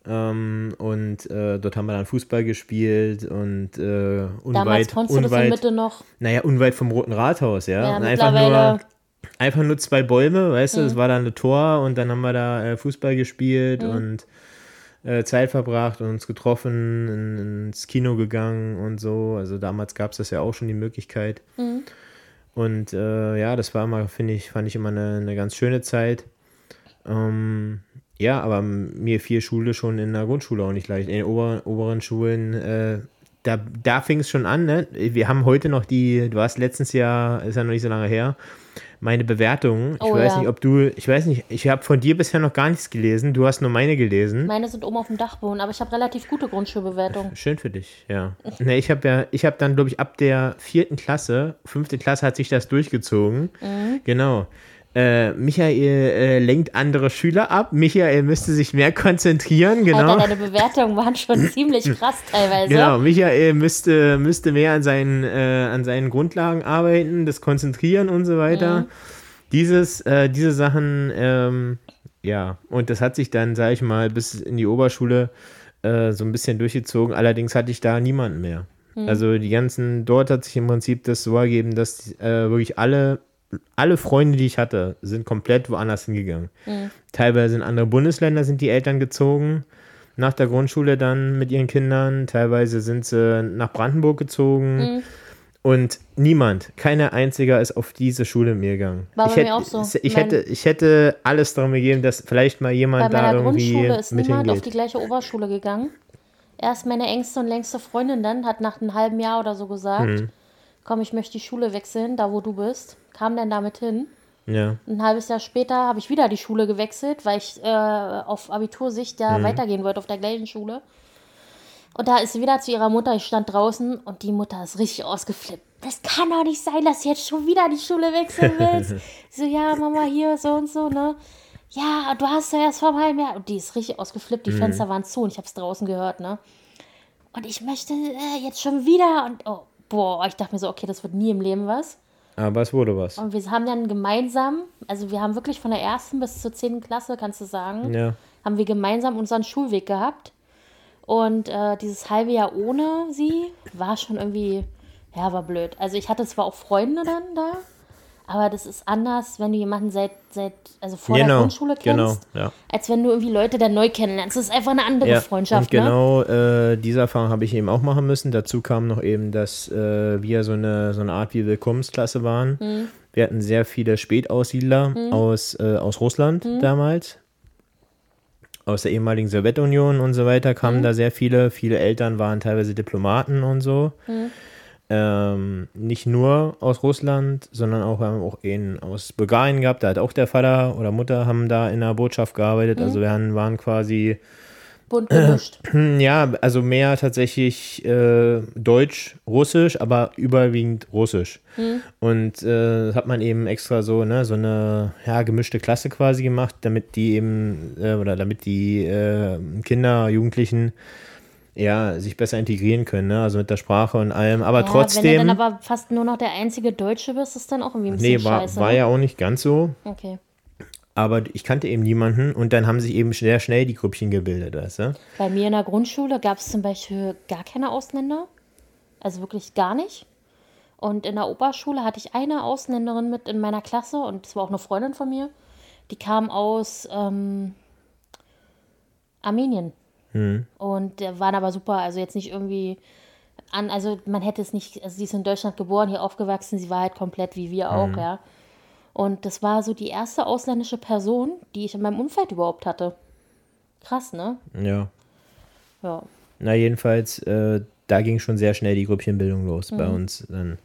Ähm, und äh, dort haben wir dann Fußball gespielt und äh, Damals unweit, konntest du das in unweit, Mitte noch. naja, unweit vom Roten Rathaus, ja. Ja, und einfach nur, einfach nur zwei Bäume, weißt du, Mhm. es war dann ein Tor und dann haben wir da äh, Fußball gespielt Mhm. und äh, Zeit verbracht und uns getroffen, in, ins Kino gegangen und so. Also damals gab es das ja auch schon die Möglichkeit. Mhm. Und äh, ja, das war immer, finde ich, fand ich immer eine, eine ganz schöne Zeit. Ähm, ja, aber mir fiel Schule schon in der Grundschule auch nicht leicht. In den oberen, oberen Schulen, äh, da, da fing es schon an, ne? Wir haben heute noch die, du hast letztens Jahr, ist ja noch nicht so lange her, meine Bewertungen. Ich Oh, weiß ja. nicht, ob du, ich weiß nicht, ich habe von dir bisher noch gar nichts gelesen. Du hast nur meine gelesen. Meine sind oben auf dem Dachboden, aber ich habe relativ gute Grundschulbewertungen. Schön für dich, ja. Ne, ich habe ja, ich habe dann, glaube ich, ab der vierten Klasse, fünfte Klasse hat sich das durchgezogen. Mhm. Genau. Äh, Michael äh, lenkt andere Schüler ab. Michael müsste sich mehr konzentrieren, genau. Alter, deine Bewertungen waren schon ziemlich krass teilweise. Genau, Michael müsste, müsste mehr an seinen, äh, an seinen Grundlagen arbeiten, das Konzentrieren und so weiter. Mhm. Dieses, äh, diese Sachen, ähm, ja, und das hat sich dann, sag ich mal, bis in die Oberschule äh, so ein bisschen durchgezogen. Allerdings hatte ich da niemanden mehr. Mhm. Also die ganzen, dort hat sich im Prinzip das so ergeben, dass äh, wirklich alle, alle Freunde, die ich hatte, sind komplett woanders hingegangen. Mhm. Teilweise in andere Bundesländer sind die Eltern gezogen nach der Grundschule dann mit ihren Kindern. Teilweise sind sie nach Brandenburg gezogen. Mhm. Und niemand, keiner einziger ist auf diese Schule mit mir gegangen. War ich bei hätte, mir auch so. Ich Mein- hätte, ich hätte alles darum gegeben, dass vielleicht mal Bei jemand da meiner irgendwie Grundschule ist mit niemand auf die hingeht. gleiche Oberschule gegangen. Erst meine engste und längste Freundin dann hat nach einem halben Jahr oder so gesagt, Mhm. Komm, ich möchte die Schule wechseln, da wo du bist. Kam dann damit hin. Ja, Ein halbes Jahr später habe ich wieder die Schule gewechselt, weil ich äh, auf Abitursicht ja Mhm. weitergehen wollte auf der gleichen Schule. Und da ist sie wieder zu ihrer Mutter, ich stand draußen und die Mutter ist richtig ausgeflippt. Das kann doch nicht sein, dass du jetzt schon wieder die Schule wechseln willst. so, ja, Mama, hier, so und so, ne? Ja, du hast ja erst vor einem halben Jahr. Und die ist richtig ausgeflippt, die Mhm. Fenster waren zu und ich habe es draußen gehört, ne? Und ich möchte äh, jetzt schon wieder und, oh, boah, ich dachte mir so, okay, das wird nie im Leben was. aber es wurde was. Und wir haben dann gemeinsam, also wir haben wirklich von der ersten bis zur zehnten Klasse, kannst du sagen, Ja, haben wir gemeinsam unseren Schulweg gehabt. Und äh, dieses halbe Jahr ohne sie war schon irgendwie, ja, war blöd. Also ich hatte zwar auch Freunde dann da, Aber das ist anders, wenn du jemanden seit, seit also vor Genau, der Grundschule kennst, genau, ja. als wenn du irgendwie Leute dann neu kennenlernst. Das ist einfach eine andere Ja, Freundschaft, und ne? genau äh, diese Erfahrung habe ich eben auch machen müssen. Dazu kam noch eben, dass äh, wir so eine, so eine Art wie Willkommensklasse waren. Mhm. Wir hatten sehr viele Spätaussiedler aus, äh, aus Russland Mhm. damals. Aus der ehemaligen Sowjetunion und so weiter kamen Mhm. da sehr viele. Viele Eltern waren teilweise Diplomaten und so. Mhm. Ähm, nicht nur aus Russland, sondern auch, wir haben auch einen aus Bulgarien gehabt. Da hat auch der Vater oder Mutter haben da in der Botschaft gearbeitet. Mhm. Also wir haben- waren quasi Bunt gemischt. hm, Ja, also mehr tatsächlich äh, Deutsch, Russisch, aber überwiegend Russisch. Und äh, das hat man eben extra so, ne, so eine ja, gemischte Klasse quasi gemacht, damit die eben, äh, oder damit die äh, Kinder, Jugendlichen ja, sich besser integrieren können, ne? also mit der Sprache und allem. Aber ja, trotzdem, Wenn du dann aber fast nur noch der einzige Deutsche bist, ist dann auch irgendwie ein bisschen nee, war, scheiße. war ne? ja auch nicht ganz so. Okay. Aber ich kannte eben niemanden und dann haben sich eben sehr schnell die Grüppchen gebildet, weißt du? Bei mir in der Grundschule gab es zum Beispiel gar keine Ausländer. Also wirklich gar nicht. Und in der Oberschule hatte ich eine Ausländerin mit in meiner Klasse und das war auch eine Freundin von mir. Die kam aus ähm, Armenien. Und äh, waren aber super, also jetzt nicht irgendwie an, also man hätte es nicht, also sie ist in Deutschland geboren, hier aufgewachsen, sie war halt komplett wie wir auch, ja. Und das war so die erste ausländische Person, die ich in meinem Umfeld überhaupt hatte. Krass, ne? Ja. Ja. Na, jedenfalls, äh, da ging schon sehr schnell die Grüppchenbildung los bei uns. Dann.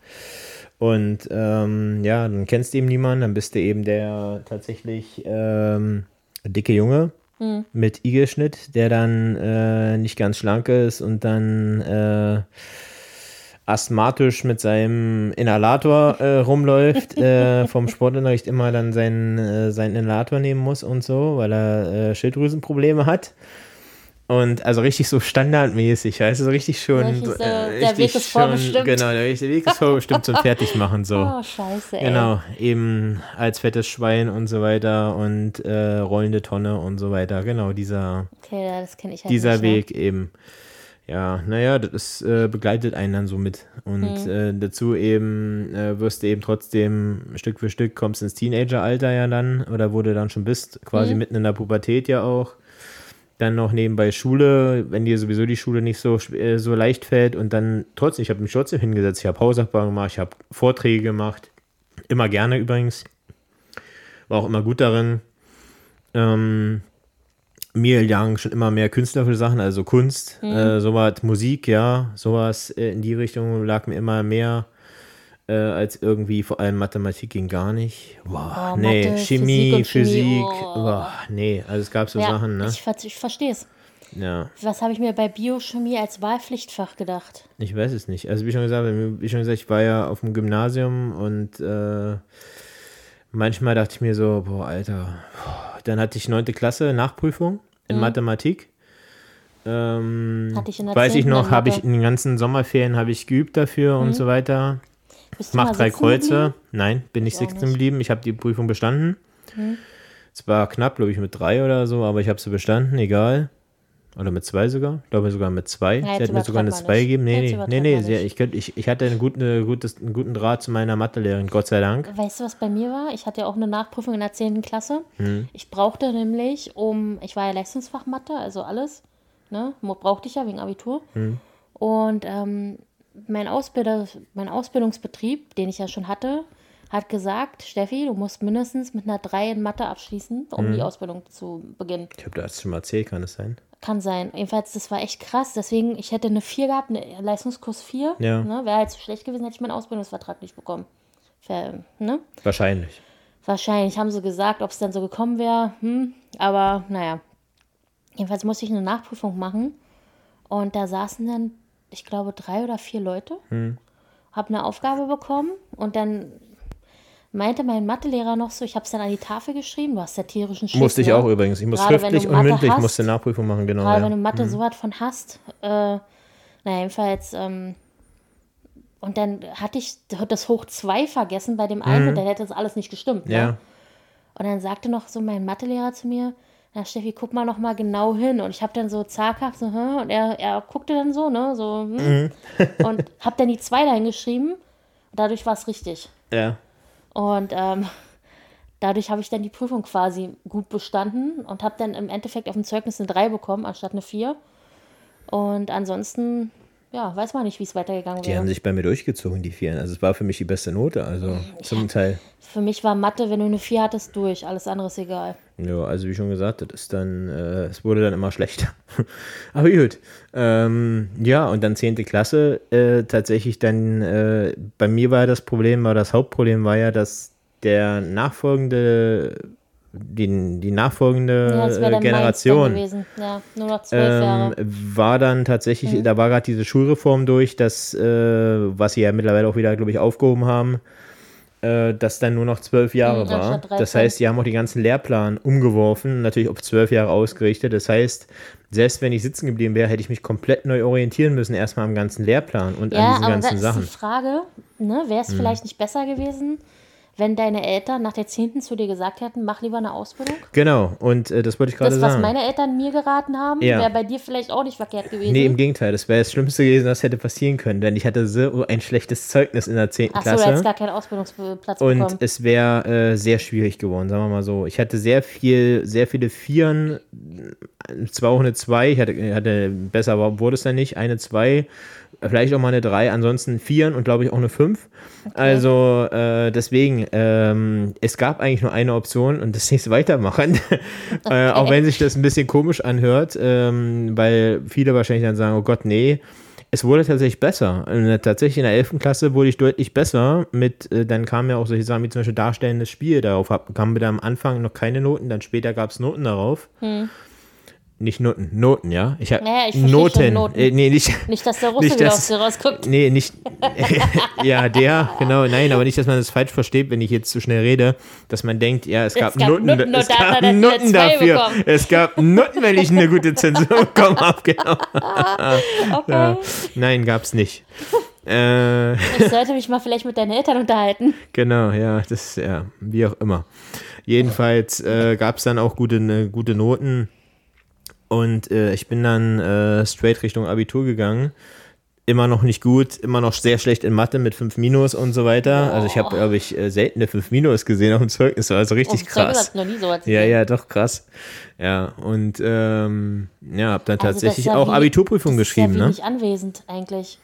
Und ähm, ja, dann kennst du eben niemanden, dann bist du eben der tatsächlich ähm, dicke Junge mit Igelschnitt, der dann äh, nicht ganz schlank ist und dann äh, asthmatisch mit seinem Inhalator äh, rumläuft, äh, vom Sportunterricht immer dann seinen, äh, seinen Inhalator nehmen muss und so, weil er äh, Schilddrüsenprobleme hat. Und also richtig so standardmäßig, weißt du, so richtig schon. Richtig so, äh, der richtig Weg ist vorbestimmt. Genau, der Weg der ist vorbestimmt zum Fertigmachen, so. Oh, scheiße, ey. Genau, eben als fettes Schwein und so weiter und äh, rollende Tonne und so weiter. Genau, dieser, Okay, das kenne ich halt dieser nicht, ne? Weg eben. Ja, naja, das äh, begleitet einen dann so mit. Und äh, dazu eben äh, wirst du eben trotzdem Stück für Stück kommst ins Teenageralter ja dann, oder wo du dann schon bist, quasi Mhm. mitten in der Pubertät ja auch. Dann noch nebenbei Schule, wenn dir sowieso die Schule nicht so, äh, so leicht fällt und dann trotzdem, ich habe mich trotzdem hingesetzt, ich habe Hausaufgaben gemacht, ich habe Vorträge gemacht, immer gerne übrigens, war auch immer gut darin. Ähm, mir lagen schon immer mehr künstlerische Sachen, also Kunst, äh, sowas, Musik, ja, sowas äh, in die Richtung lag mir immer mehr äh, als irgendwie, vor allem Mathematik ging gar nicht. Boah, Oh, nee, Mathe, Chemie, Physik Physik, oh. boah, nee, also es gab so Ja, Sachen, ne? ich, ich verstehe es. ja, Was habe ich mir bei Biochemie als Wahlpflichtfach gedacht? ich weiß es nicht. Also wie schon gesagt, wie schon gesagt, ich war ja auf dem Gymnasium und äh, manchmal dachte ich mir so, boah, Alter, dann hatte ich neunte Klasse Nachprüfung in Mathematik. Ähm, Mhm. Hatte ich in der weiß ich 10. noch, habe ich in den ganzen Sommerferien habe ich geübt dafür und so weiter. Mach drei Kreuze. Nein, bin nicht Ich sitzen geblieben. Ich habe die Prüfung bestanden. Es war knapp, glaube ich, mit drei oder so, aber ich habe sie bestanden, egal. Oder mit zwei sogar. Ich glaube sogar mit zwei. Ja, sie hat mir sogar eine zwei nicht. gegeben. Nee, Jetzt nee, nee, nee. ich, könnt, ich, ich hatte einen guten, äh, gutes, einen guten Draht zu meiner Mathelehrerin, Gott sei Dank. Weißt du, was bei mir war? Ich hatte ja auch eine Nachprüfung in der 10. Klasse. Hm. Ich brauchte nämlich, um, ich war ja Leistungsfach Mathe, also alles, ne, brauchte ich ja wegen Abitur. Hm. Und ähm, mein, Ausbilder, mein Ausbildungsbetrieb, den ich ja schon hatte, hat gesagt, Steffi, du musst mindestens mit einer 3 in Mathe abschließen, um Hm. die Ausbildung zu beginnen. Ich habe das schon mal erzählt, kann es sein? Kann sein. Jedenfalls, das war echt krass. Deswegen, ich hätte eine 4 gehabt, eine Leistungskurs 4. Ja. Ne, Wäre halt zu schlecht gewesen, hätte ich meinen Ausbildungsvertrag nicht bekommen. Ver, ne? Wahrscheinlich. Wahrscheinlich haben sie gesagt, ob es dann so gekommen wäre. Hm, aber naja. Jedenfalls musste ich eine Nachprüfung machen. Und da saßen dann, ich glaube, drei oder vier Leute. Hab eine Aufgabe bekommen. Und dann meinte mein Mathelehrer noch so, ich habe es dann an die Tafel geschrieben. Du hast tierischen Schiss. Musste ich ne? auch übrigens. Ich muss Gerade schriftlich und mündlich hast, musste Nachprüfung machen, genau. Gerade Ja. wenn du Mathe so was von hast. Äh, naja, jedenfalls. Ähm, und dann hatte ich das Hoch 2 vergessen bei dem einen und dann hätte das alles nicht gestimmt. Ne? Mhm. ja. Und dann sagte noch so mein Mathelehrer zu mir, na Steffi, guck mal noch mal genau hin. Und ich habe dann so zaghaft so, hm, und er, er guckte dann so, ne, so, hm, Mhm. und habe dann die zwei dahin geschrieben. Und dadurch war es richtig. ja. Und ähm, dadurch habe ich dann die Prüfung quasi gut bestanden und habe dann im Endeffekt auf dem Zeugnis eine 3 bekommen, anstatt eine 4. Und ansonsten, ja, weiß man nicht, wie es weitergegangen Die wäre. haben sich bei mir durchgezogen, die Vieren. Also es war für mich die beste Note, also zum Teil. Für mich war Mathe, wenn du eine 4 hattest, durch. Alles andere ist egal. Ja, also wie schon gesagt, das ist dann, äh, es wurde dann immer schlechter. Aber gut. Ähm, ja, und dann 10. Klasse, äh, tatsächlich dann, äh, bei mir war das Problem, war das Hauptproblem war ja, dass der nachfolgende, die, die nachfolgende Ja, das äh, Generation. Ja, ähm, war dann tatsächlich, Mhm. da war gerade diese Schulreform durch, dass, äh, was sie ja mittlerweile auch wieder, glaube ich, aufgehoben haben, äh, dass dann nur noch zwölf Jahre Mhm, war. Das 13. heißt, die haben auch den ganzen Lehrplan umgeworfen, natürlich auf zwölf Jahre ausgerichtet. Das heißt, selbst wenn ich sitzen geblieben wäre, hätte ich mich komplett neu orientieren müssen, erstmal am ganzen Lehrplan und an Ja, diesen aber das ganzen ist Sachen. die Frage, ne, wäre es vielleicht nicht besser gewesen, wenn deine Eltern nach der 10. zu dir gesagt hätten, mach lieber eine Ausbildung? Genau, und äh, das wollte ich gerade Das, was sagen. meine Eltern mir geraten haben, Ja. wäre bei dir vielleicht auch nicht verkehrt gewesen. Nee, im Gegenteil, das wäre das Schlimmste gewesen, was hätte passieren können, denn ich hatte so ein schlechtes Zeugnis in der 10. Achso, Klasse. du hättest gar keinen Ausbildungsplatz Und bekommen. es wäre äh, sehr schwierig geworden, sagen wir mal so. Ich hatte sehr viel, sehr viele Vieren, zwar auch eine 2, ich hatte, hatte besser wurde es dann nicht, eine 2, vielleicht auch mal eine 3, ansonsten Vieren und glaube ich auch eine 5. Also äh, deswegen, ähm, es gab eigentlich nur eine Option und das ist weitermachen. äh, auch wenn sich das ein bisschen komisch anhört, ähm, weil viele wahrscheinlich dann sagen, oh Gott, nee. Es wurde tatsächlich besser. Tatsächlich in der 11. Klasse wurde ich deutlich besser. Mit, äh, dann kamen ja auch solche Sachen wie zum Beispiel darstellendes Spiel. Darauf hab- kamen wir am Anfang noch keine Noten, dann später gab es Noten darauf. Nicht Noten, Noten, ja. Ich hab. Ja, ich verstehe Noten. Noten. Äh, nee, nicht. Nicht, dass der Russe Nicht, wieder dass- aus dir rausguckt. Nee, nicht. ja, der, genau, nein, aber nicht, dass man das falsch versteht, wenn ich jetzt zu schnell rede, dass man denkt, ja, es gab, gab Noten, Noten, es da gab dann Noten dafür. bekommen. Es gab Noten, wenn ich eine gute Zensur bekommen habe, genau. Okay. Ja. Nein, gab's nicht. Äh, Ich sollte mich mal vielleicht mit deinen Eltern unterhalten. genau, ja, das, ja, wie auch immer. Jedenfalls äh, gab es dann auch gute, ne, gute Noten und äh, ich bin dann äh, straight Richtung Abitur gegangen. Immer noch nicht gut, immer noch sehr schlecht in Mathe mit 5 Minus und so weiter. Also ich habe, glaube ich, äh, selten eine 5 Minus gesehen auf dem Zeugnis, also richtig Auf dem Zeugnis krass. noch nie sowas Ja, ja, doch krass. Ja, und ähm, ja, habe dann Also tatsächlich ja auch wie- Abiturprüfung geschrieben, ja ne? nicht anwesend eigentlich.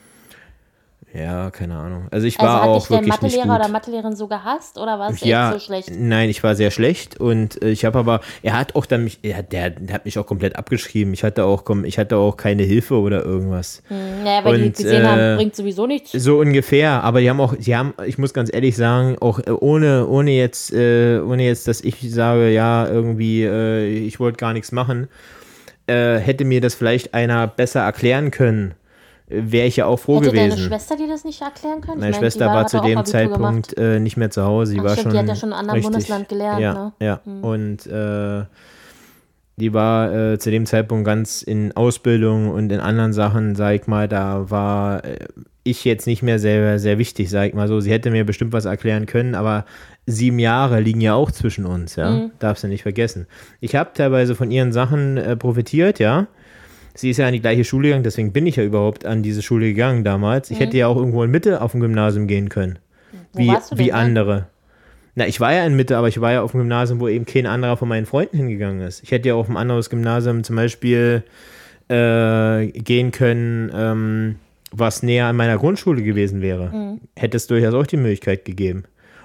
Ja, keine Ahnung. Also ich Also war hat auch wirklich nicht Mathelehrer gut. oder Mathelehrerin so gehasst oder war es ja, so schlecht? nein, ich war sehr schlecht und äh, ich habe aber, er hat auch dann mich, er, der, der hat mich auch komplett abgeschrieben. Ich hatte auch, ich hatte auch keine Hilfe oder irgendwas. Hm, Naja, weil die Und, gesehen äh, haben, bringt sowieso nichts. So ungefähr, aber die haben auch, die haben, ich muss ganz ehrlich sagen, auch äh, ohne, ohne jetzt, äh, ohne jetzt, dass ich sage, ja, irgendwie, äh, ich wollte gar nichts machen, äh, hätte mir das vielleicht einer besser erklären können, wäre ich ja auch froh Hätte deine gewesen. Schwester dir das nicht erklären können? Ich Meine meine, Schwester die war hat zu dem Zeitpunkt äh, nicht mehr zu Hause. Die Ach, war stimmt, schon die hat ja schon in einem anderen richtig, Bundesland gelernt, Ja, ne? ja. Und äh, die war äh, zu dem Zeitpunkt ganz in Ausbildung und in anderen Sachen, sag ich mal, da war äh, ich jetzt nicht mehr sehr, sehr wichtig, sag ich mal so. Sie hätte mir bestimmt was erklären können, aber sieben Jahre liegen ja auch zwischen uns, ja. Mhm. Darfst du nicht vergessen. Ich habe teilweise von ihren Sachen äh, profitiert, ja. Sie ist ja an die gleiche Schule gegangen, deswegen bin ich ja überhaupt an diese Schule gegangen damals. Ich hätte ja auch irgendwo in Mitte auf dem Gymnasium gehen können. Mhm. Wo Wie, denn wie andere. Na, ich war ja in Mitte, aber ich war ja auf dem Gymnasium, wo eben kein anderer von meinen Freunden hingegangen ist. Ich hätte ja auf ein anderes Gymnasium zum Beispiel äh, gehen können, ähm, was näher an meiner Grundschule gewesen wäre. Mhm. Hätte es durchaus auch die Möglichkeit gegeben.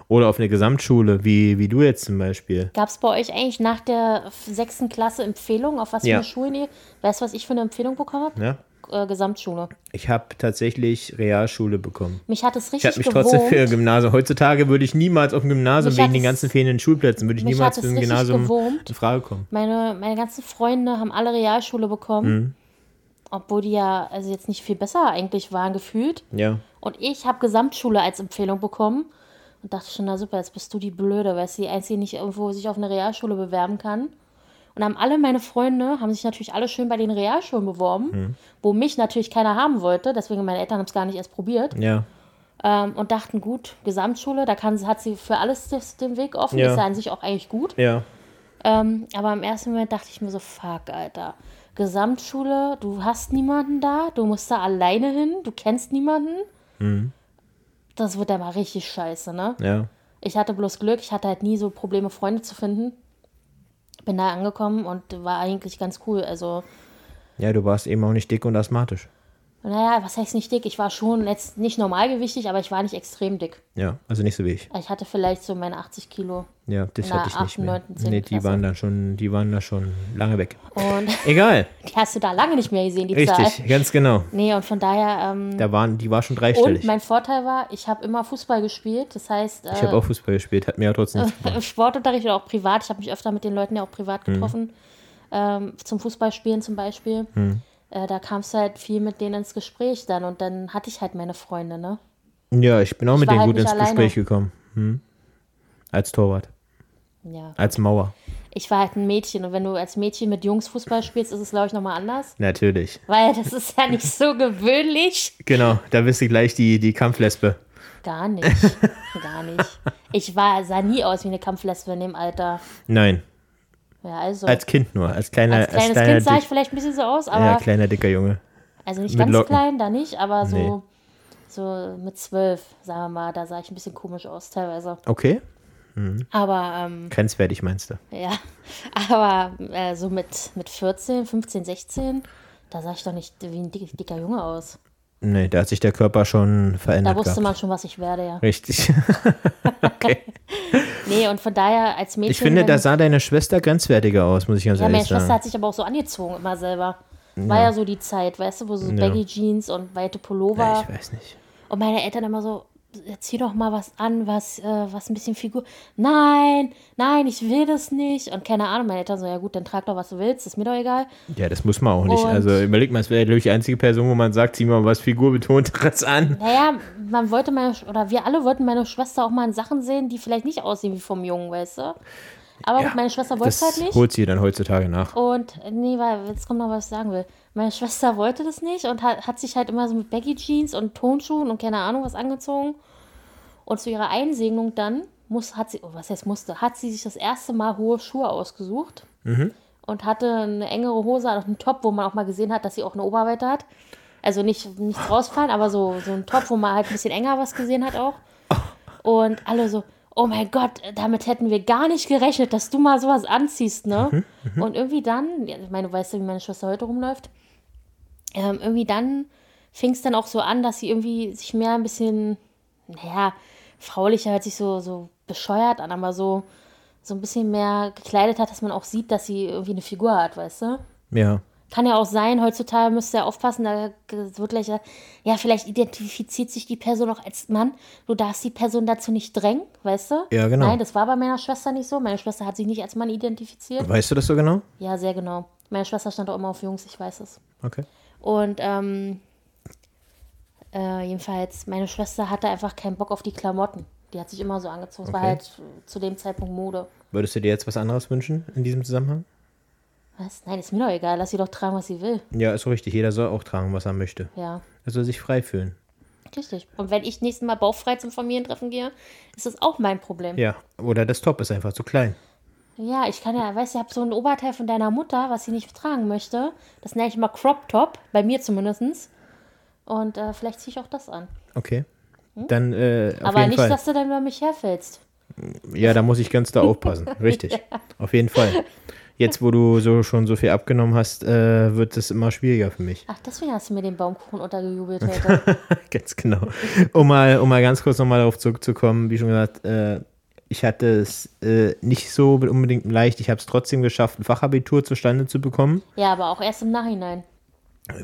Oder auf eine Gesamtschule, wie, wie du jetzt zum Beispiel. Gab es bei euch eigentlich nach der sechsten Klasse Empfehlungen, auf was für Ja. eine Schulen ihr? Weißt du, was ich für eine Empfehlung bekommen habe? Ja? Äh, Gesamtschule. Ich habe tatsächlich Realschule bekommen. Mich hat es Ich richtig habe mich gewohnt. trotzdem für Gymnasium. Heutzutage würde ich niemals auf dem Gymnasium Mich wegen den ganzen fehlenden Schulplätzen, würde ich niemals für ein Gymnasium gewurmt. in Frage kommen. Meine, meine ganzen Freunde haben alle Realschule bekommen. Mhm. Obwohl die ja also jetzt nicht viel besser eigentlich waren gefühlt. Ja. Und ich habe Gesamtschule als Empfehlung bekommen. Und dachte schon, na super, jetzt bist du die Blöde, weil sie die Einzige die nicht irgendwo sich auf eine Realschule bewerben kann. Und haben alle meine Freunde, haben sich natürlich alle schön bei den Realschulen beworben, Mhm. wo mich natürlich keiner haben wollte. Deswegen meine Eltern haben es gar nicht erst probiert. Ja. Ähm, und dachten, gut, Gesamtschule, da kann, hat sie für alles den Weg offen. Ja. Ist ja an sich auch eigentlich gut. Ja. Ähm, aber im ersten Moment dachte ich mir so, fuck, Alter. Gesamtschule, du hast niemanden da, du musst da alleine hin, du kennst niemanden. Mhm. Das wird ja mal richtig scheiße, ne? Ja. Ich hatte bloß Glück, ich hatte halt nie so Probleme, Freunde zu finden. Bin da angekommen und war eigentlich ganz cool. Also, Ja, du warst eben auch nicht dick und asthmatisch. Naja, was heißt nicht dick? Ich war schon jetzt nicht normalgewichtig, aber ich war nicht extrem dick. Ja, also nicht so wie ich. Ich hatte vielleicht so meine 80 Kilo. Ja, das hatte ich nicht 8., mehr. 9., 10. Nee, die Klasse. waren dann schon, die waren da schon lange weg. Und Egal. die hast du da lange nicht mehr gesehen, die Zahl. Richtig, ganz genau. Nee, und von daher, ähm, Da waren, die war schon und dreistellig. mein Vorteil war, ich habe immer Fußball gespielt. Das heißt, ich habe äh, auch Fußball gespielt, hat mir aber trotzdem im Sportunterricht oder auch privat, ich habe mich öfter mit den Leuten ja auch privat Mhm. getroffen, ähm, zum Fußballspielen zum Beispiel. Mhm. Äh, da kamst du halt viel mit denen ins Gespräch dann und dann hatte ich halt meine Freunde, ne? Ja, ich bin auch mit war denen halt gut ins alleine. Gespräch gekommen. Hm. Als Torwart, Ja. als Mauer. Ich war halt ein Mädchen und wenn du als Mädchen mit Jungs Fußball spielst, ist es, glaube ich, nochmal anders. Natürlich. Weil das ist ja nicht so gewöhnlich. Genau, da bist du gleich die, die Kampflesbe. Gar nicht. Gar nicht. Ich war, sah nie aus wie eine Kampflesbe in dem Alter. Nein, Ja, also. als Kind nur. Als kleiner, als kleines kleiner, Kind sah ich vielleicht ein bisschen so aus, aber ja, kleiner, dicker Junge. Also nicht ganz Locken. klein, da nicht, aber so, Nee. so mit zwölf, sagen wir mal, da sah ich ein bisschen komisch aus teilweise. Okay, Aber ähm, grenzwertig meinst du. ja, aber äh, so mit, mit 14, 15, 16, da sah ich doch nicht wie ein dick, dicker Junge aus. Nee, da hat sich der Körper schon Da verändert wusste gehabt. man schon, was ich werde, ja. Richtig. Nee, und von daher als Mädchen. Ich finde, da sah deine Schwester grenzwertiger aus, muss ich ganz ja, meine ehrlich Schwester sagen. hat sich aber auch so angezogen immer selber. War ja so die Zeit, weißt du, wo so Ja. Baggy Jeans und weite Pullover. Ja, ich weiß nicht. Und meine Eltern immer so, zieh doch mal was an, was, äh, was ein bisschen Figur. Nein, nein, ich will das nicht. Und keine Ahnung, meine Eltern so, ja gut, dann trag doch, was du willst, ist mir doch egal. Ja, das muss man auch nicht. Und- also überleg mal, es wäre, glaube ich, die einzige Person, wo man sagt, zieh mal was Figurbetonteres an. Naja, man wollte meine, oder wir alle wollten meine Schwester auch mal in Sachen sehen, die vielleicht nicht aussehen wie vom Jungen, weißt du. Aber gut, meine Schwester wollte es halt nicht. holt sie dann heutzutage nach. Und nee, weil jetzt kommt noch was ich sagen will. Meine Schwester wollte das nicht und hat, hat sich halt immer so mit Baggy Jeans und Tonschuhen und keine Ahnung was angezogen. Und zu ihrer Einsegnung dann muss, hat sie, oh, was heißt musste, hat sie sich das erste Mal hohe Schuhe ausgesucht und hatte eine engere Hose und einen Top, wo man auch mal gesehen hat, dass sie auch eine Oberweite hat. Also nicht nichts rausfallen, aber so, so ein Top, wo man halt ein bisschen enger was gesehen hat auch. Und alle so, oh mein Gott, damit hätten wir gar nicht gerechnet, dass du mal sowas anziehst, ne? Und irgendwie dann, ja, ich meine, du weißt ja, wie meine Schwester heute rumläuft, ähm, irgendwie dann fing es dann auch so an, dass sie irgendwie sich mehr ein bisschen, naja, fraulicher hört sich so, so bescheuert an, aber so, so ein bisschen mehr gekleidet hat, dass man auch sieht, dass sie irgendwie eine Figur hat, weißt du? Ja. Kann ja auch sein, heutzutage müsst ihr aufpassen, da wird gleich, ja, vielleicht identifiziert sich die Person auch als Mann. Du darfst die Person dazu nicht drängen, weißt du? Ja, genau. Nein, das war bei meiner Schwester nicht so. Meine Schwester hat sich nicht als Mann identifiziert. Weißt du das so genau? Ja, sehr genau. Meine Schwester stand auch immer auf Jungs, ich weiß es. Okay. Und ähm, äh, jedenfalls, meine Schwester hatte einfach keinen Bock auf die Klamotten. Die hat sich immer so angezogen. Es war Okay. halt äh, zu dem Zeitpunkt Mode. Würdest du dir jetzt was anderes wünschen in diesem Zusammenhang? Was? Nein, ist mir doch egal. Lass sie doch tragen, was sie will. Ja, ist so richtig. Jeder soll auch tragen, was er möchte. Ja, Er soll sich frei fühlen. richtig. Und wenn ich nächstes Mal bauchfrei zum Familientreffen gehe, ist das auch mein Problem. Ja. Oder das Top ist einfach zu klein. Ja, ich kann ja, weißt du, ich habe so ein Oberteil von deiner Mutter, was sie nicht tragen möchte. Das nenne ich mal Crop Top, bei mir zumindest. Und äh, vielleicht ziehe ich auch das an. Okay. Dann äh, auf Hm? Aber jeden nicht, Fall. dass du dann über mich herfällst. Ja, da muss ich ganz da aufpassen. Richtig. Auf jeden Fall. Jetzt, wo du so schon so viel abgenommen hast, äh, wird es immer schwieriger für mich. Ach, deswegen hast du mir den Baumkuchen untergejubelt heute. ganz genau. Um mal, um mal ganz kurz nochmal darauf zurückzukommen, wie schon gesagt, äh, ich hatte es äh, nicht so unbedingt leicht. Ich habe es trotzdem geschafft, ein Fachabitur zustande zu bekommen. ja, aber auch erst im Nachhinein.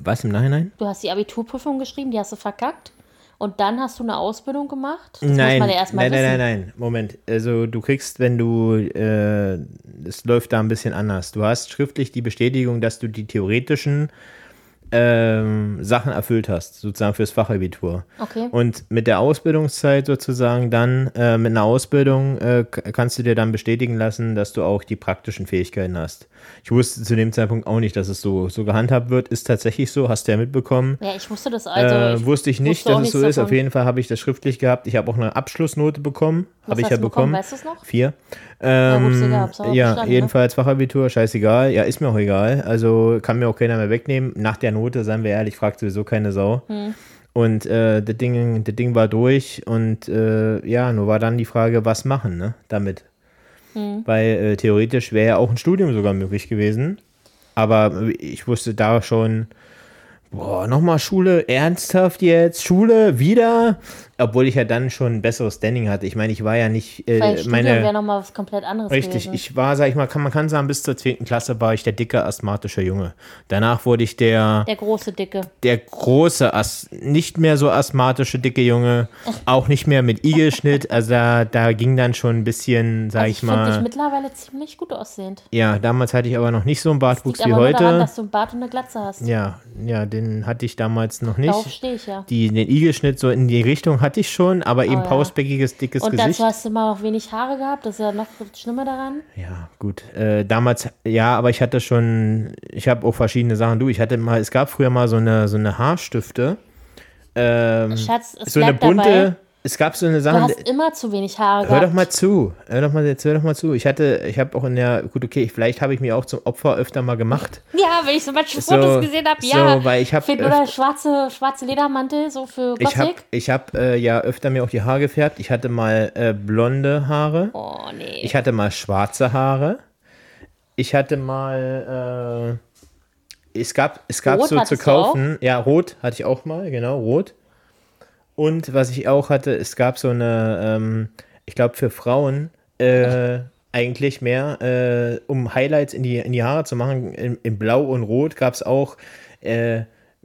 Was im Nachhinein? Du hast die Abiturprüfung geschrieben, die hast du verkackt. Und dann hast du eine Ausbildung gemacht. Das nein, ja nein, nein, nein, nein, Moment. Also du kriegst, wenn du, äh, es läuft da ein bisschen anders. Du hast schriftlich die Bestätigung, dass du die theoretischen ähm, Sachen erfüllt hast, sozusagen fürs Fachabitur. Okay. Und mit der Ausbildungszeit sozusagen dann, äh, mit einer Ausbildung äh, kannst du dir dann bestätigen lassen, dass du auch die praktischen Fähigkeiten hast. Ich wusste zu dem Zeitpunkt auch nicht, dass es so, so gehandhabt wird. Ist tatsächlich so, hast du ja mitbekommen. Ja, ich wusste das also. äh, wusste ich nicht, dass es so nichts ist. Auf davon. jeden Fall habe ich das schriftlich gehabt. Ich habe auch eine Abschlussnote bekommen. Habe ich ja du bekommen. Weißt du es noch? Vier. Ähm, ja, bestanden, ne? jedenfalls Fachabitur, scheißegal. Ja, ist mir auch egal. Also kann mir auch keiner mehr wegnehmen. Nach der Note, seien wir ehrlich, fragt sowieso keine Sau. Hm. Und äh, das, Ding, das Ding war durch und äh, ja, nur war dann die Frage, was machen ne, damit. Hm. Weil äh, theoretisch wäre ja auch ein Studium sogar möglich gewesen. Aber ich wusste da schon, boah, nochmal Schule, ernsthaft jetzt, Schule, wieder? Obwohl ich ja dann schon ein besseres Standing hatte. Ich meine, ich war ja nicht äh, meine. wäre nochmal was komplett anderes Richtig, gewesen. ich war, sag ich mal, kann, man kann sagen, bis zur 10. Klasse war ich der dicke asthmatische Junge. Danach wurde ich der, Der große Dicke. der große, As nicht mehr so asthmatische dicke Junge, auch nicht mehr mit Igelschnitt. Also da, da ging dann schon ein bisschen, sag Also ich ich mal. mittlerweile ziemlich gut aussehend. Ja, damals hatte ich aber noch nicht so einen Bartwuchs wie aber nur daran, heute. dass du einen Bart und eine Glatze hast. Ja, ja, den hatte ich damals noch Darauf nicht. stehe ich ja. Die, den Igelschnitt so in die Richtung hatte ich schon, aber eben Oh ja. pausbäckiges, dickes Und Gesicht. dazu hast du immer noch wenig Haare gehabt. Das ist ja noch das Schlimme daran. Ja, gut. Äh, damals, ja, aber ich hatte schon, ich habe auch verschiedene Sachen. Du, ich hatte mal, es gab früher mal so eine, so eine Haarstifte. Ähm, Schatz, es so eine bunte, dabei. Es gab so eine Du Sache. hast immer zu wenig Haare Hör gehabt. doch mal zu. Hör doch mal, jetzt hör doch mal zu. Ich hatte, ich habe auch in der, gut, okay, vielleicht habe ich mir auch zum Opfer öfter mal gemacht. Ja, wenn ich so manche So, Fotos gesehen habe, ja. so, weil ich hab Find, oder schwarze, schwarze Ledermantel, so für Ich habe Gothic. ich hab, äh, ja öfter mir auch die Haare gefärbt. Ich hatte mal äh, blonde Haare. Oh, nee. Ich hatte mal schwarze Haare. Ich hatte mal, äh, es gab, es gab Rot so zu du kaufen. Ja, rot hatte ich auch mal, genau, rot. Und was ich auch hatte, es gab so eine, ähm, ich glaube für Frauen äh, eigentlich mehr, äh, um Highlights in die, in die Haare zu machen. In, in Blau und Rot gab es auch, äh,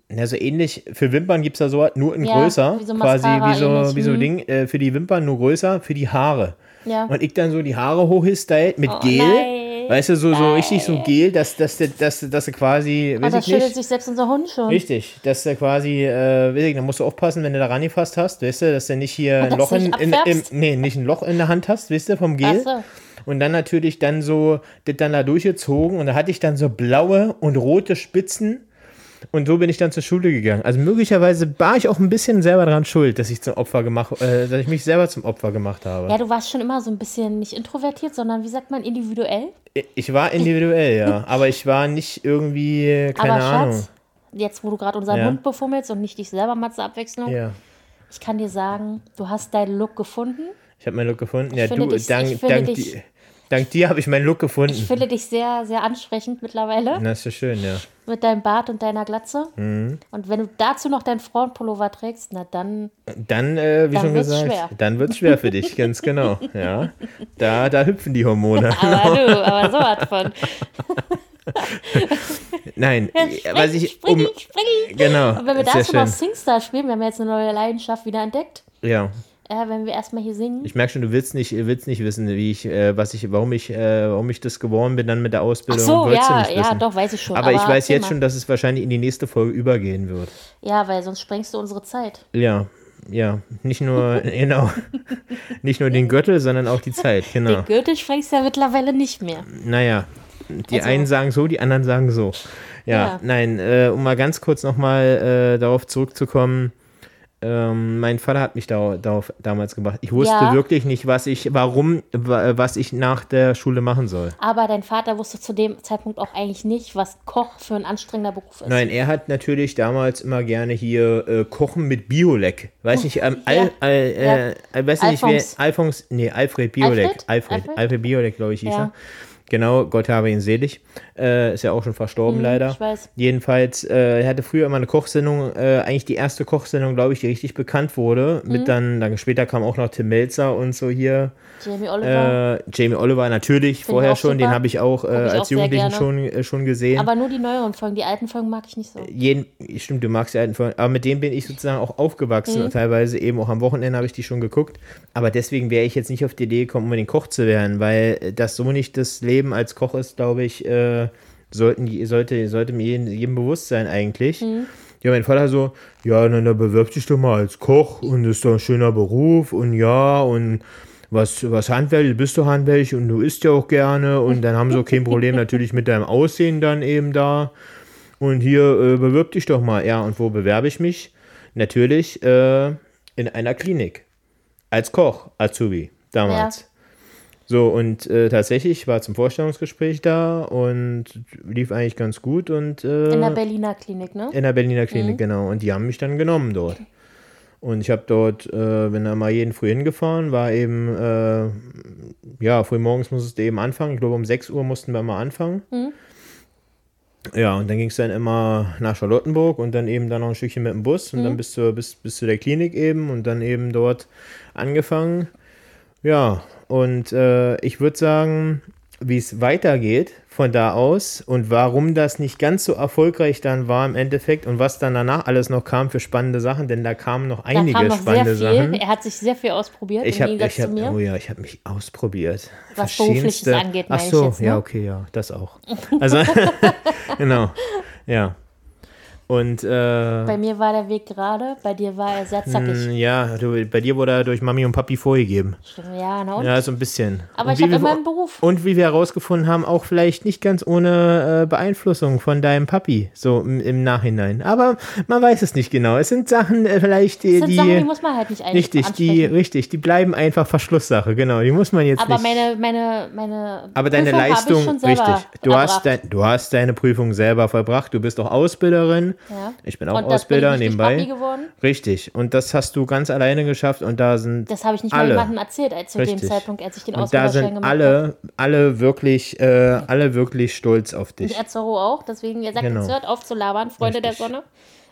na, so ähnlich, für Wimpern gibt es da so nur in Ja, größer, wie so quasi wie so, wie so hm. Ding, äh, für die Wimpern nur größer, für die Haare. Ja. Und ich dann so die Haare hochgestylt mit Oh, Gel. nein. Weißt du, so, so richtig so Gel, dass, dass, dass, dass, dass du quasi, Und weiß da ich schüttelt sich selbst unser Hund schon. Richtig, dass du quasi, äh, weiß ich, da musst du aufpassen, wenn du da rangefasst hast, weißt du, dass du nicht hier ein Loch in, in, abfärbst? nee, nicht ein Loch in der Hand hast, weißt du, vom Gel. Ach so. Und dann natürlich dann so, das dann da durchgezogen und da hatte ich dann so blaue und rote Spitzen und so bin ich dann zur Schule gegangen. Also möglicherweise war ich auch ein bisschen selber daran schuld, dass ich zum Opfer gemacht, äh, dass ich mich selber zum Opfer gemacht habe. Ja, du warst schon immer so ein bisschen nicht introvertiert, sondern wie sagt man, individuell. Ich war individuell, ja, aber ich war nicht irgendwie, keine Aber Ahnung. Schatz, jetzt wo du gerade unseren Ja. Hund befummelst und nicht dich selber mal zur Abwechslung, Ja, ich kann dir sagen, du hast deinen Look gefunden. ich habe meinen Look gefunden. Ja, finde du, dich- dank, ich finde dank, dich- di- dank dir habe ich meinen Look Ich gefunden. finde dich sehr, sehr ansprechend mittlerweile Das ist so schön, ja. mit deinem Bart und deiner Glatze. Mhm. Und wenn du dazu noch deinen Frauenpullover trägst, na dann, Dann, äh, wie Dann schon gesagt, schwer. dann wird es schwer für dich, ganz genau. Ja, da, da hüpfen die Hormone. aber du, aber so was von. Nein, was ich, springi, um, springi. genau, Und wenn wir dazu noch. Singstar spielen, wir haben jetzt eine neue Leidenschaft wieder entdeckt. Ja, Äh, wenn wir erstmal hier singen. ich merke schon, du willst nicht, willst nicht wissen, wie ich, äh, was ich, warum ich, äh, warum ich das geworden bin dann mit der Ach Ausbildung. so, Wolltest ja, ja, doch, weiß ich schon. Aber, ich weiß jetzt mal. schon, dass es wahrscheinlich in die nächste Folge übergehen wird. Ja, weil sonst sprengst du unsere Zeit. Ja, ja, nicht nur, genau, nicht nur den Gürtel, sondern auch die Zeit, genau. Den Gürtel sprengst du ja mittlerweile nicht mehr. Naja, die Also- einen sagen so, die anderen sagen so. Ja, Ja. nein, äh, um mal ganz kurz nochmal äh, darauf zurückzukommen. Ähm, mein Vater hat mich da, darauf damals gebracht. Ich wusste Ja. wirklich nicht, was ich, warum, wa- was ich nach der Schule machen soll. Aber dein Vater wusste zu dem Zeitpunkt auch eigentlich nicht, was Koch für ein anstrengender Beruf ist. Nein, er hat natürlich damals immer gerne hier äh, Kochen mit Biolek. Weiß nicht, ähm, Ja. Al, Al, äh, Ja. weiß nicht, wer, Alphons, nee, Alfred Biolek. Alfred? Alfred, Alfred? Alfred, Biolek, glaube ich, hieß er. Genau, Gott habe ihn selig. Äh, ist ja auch schon verstorben, leider. Hm, ich weiß. Jedenfalls, äh, er hatte früher immer eine Kochsendung, äh, eigentlich die erste Kochsendung, glaube ich, die richtig bekannt wurde. Hm. Mit dann, dann später kam auch noch Tim Melzer und so hier. Jamie Oliver. Äh, Jamie Oliver natürlich, ich vorher auch schon, den super. habe ich auch äh, Guck ich auch als sehr Jugendlichen schon, äh, schon gesehen. aber nur die neueren Folgen. Die alten Folgen mag ich nicht so. Jeden, stimmt, du magst die alten Folgen, aber mit denen bin ich sozusagen auch aufgewachsen. Mhm. Teilweise eben auch am Wochenende habe ich die schon geguckt. Aber deswegen wäre ich jetzt nicht auf die Idee gekommen, unbedingt Koch zu werden, weil das so nicht das Leben als Koch ist, glaube ich, äh, sollten, die- sollte, sollte mir jedem, jedem bewusst sein eigentlich. Mhm. Ja, mein Vater so, ja, dann, dann bewirb dich doch mal als Koch und das ist doch ein schöner Beruf und ja und was, was handwerklich, bist du handwerklich und du isst ja auch gerne und dann haben sie auch kein Problem natürlich mit deinem Aussehen dann eben da. Und hier äh, bewirb dich doch mal. Ja, und wo bewerbe ich mich? Natürlich äh, in einer Klinik. Als Koch, Azubi, damals. So, und äh, tatsächlich war zum Vorstellungsgespräch da und lief eigentlich ganz gut und äh, In der Berliner Klinik, ne? in der Berliner Klinik, genau. Und die haben mich dann genommen dort. Und ich habe dort, äh, bin da mal jeden früh hingefahren, war eben, äh, ja, früh morgens musstest du eben anfangen. Ich glaube, um 6 Uhr mussten wir mal anfangen. Ja, und dann ging es dann immer nach Charlottenburg und dann eben dann noch ein Stückchen mit dem Bus und dann bis zu, bis, bis zu der Klinik eben und dann eben dort angefangen. Ja, und äh, ich würde sagen, wie es weitergeht von da aus und warum das nicht ganz so erfolgreich dann war im Endeffekt und was dann danach alles noch kam für spannende Sachen, denn da kamen noch einige kam noch spannende. Sachen. Er hat sich sehr viel ausprobiert Ich habe, ich hab, oh ja, ich habe mich ausprobiert. Was Berufliches angeht, Ach meine ich so, jetzt, ne? ja, okay, ja, das auch. Also, genau, ja. Und, äh, Bei mir war der Weg gerade, bei dir war er sehr zackig. mh, ja, du, bei dir wurde er durch Mami und Papi vorgegeben. Stimmt, ja, na und? Ja, so ein bisschen. Aber und ich habe immer einen Beruf. Und wie wir herausgefunden haben, auch vielleicht nicht ganz ohne äh, Beeinflussung von deinem Papi, so im, im Nachhinein. Aber man weiß es nicht genau. Es sind Sachen äh, vielleicht, die, Das sind die, Sachen, die muss man halt nicht eigentlich richtig, die, richtig, die bleiben einfach Verschlusssache, genau. Die muss man jetzt Aber nicht. meine, meine, meine aber deine Prüfung Leistung, richtig. Du hast, erbracht. dein, du hast deine Prüfung selber vollbracht. Du bist auch Ausbilderin. Ja. Ich bin auch Und bin Ausbilder durch nebenbei. Richtig. Und das hast du ganz alleine geschafft. Und da sind Das habe ich nicht mal alle. jemandem erzählt, als zu dem Richtig. Zeitpunkt, als ich den Und da Ausbilderschein sind gemacht habe. alle, alle wirklich, äh, alle wirklich stolz auf Und dich. Erzoro auch. Deswegen, ihr sagt Genau. jetzt, hört auf zu labern, Freunde Richtig. der Sonne.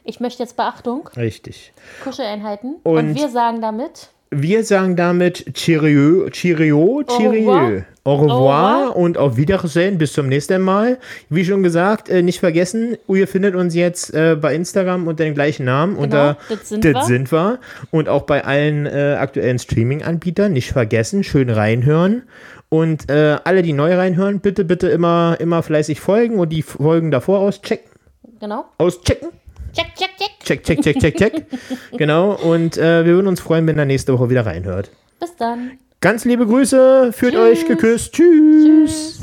Ich möchte jetzt Beachtung, Richtig. Kuscheleinheiten. Und, Und- wir sagen damit, Wir sagen damit Cheerio, Cheerio, Cheerio. Au revoir Au revoir. und auf Wiedersehen. Bis zum nächsten Mal. Wie schon gesagt, äh, nicht vergessen, ihr findet uns jetzt äh, bei Instagram unter dem gleichen Namen. unter Genau, das sind wir. sind wir. Und auch bei allen äh, aktuellen Streaming-Anbietern. Nicht vergessen, schön reinhören. Und alle, die neu reinhören, bitte, bitte immer, immer fleißig folgen und die Folgen davor auschecken. genau. Auschecken. Check, check, check. Check, check, check, check, check. genau. Und äh, wir würden uns freuen, wenn ihr nächste Woche wieder reinhört. Bis dann. Ganz liebe Grüße, fühlt Tschüss. euch geküsst. Tschüss. Tschüss.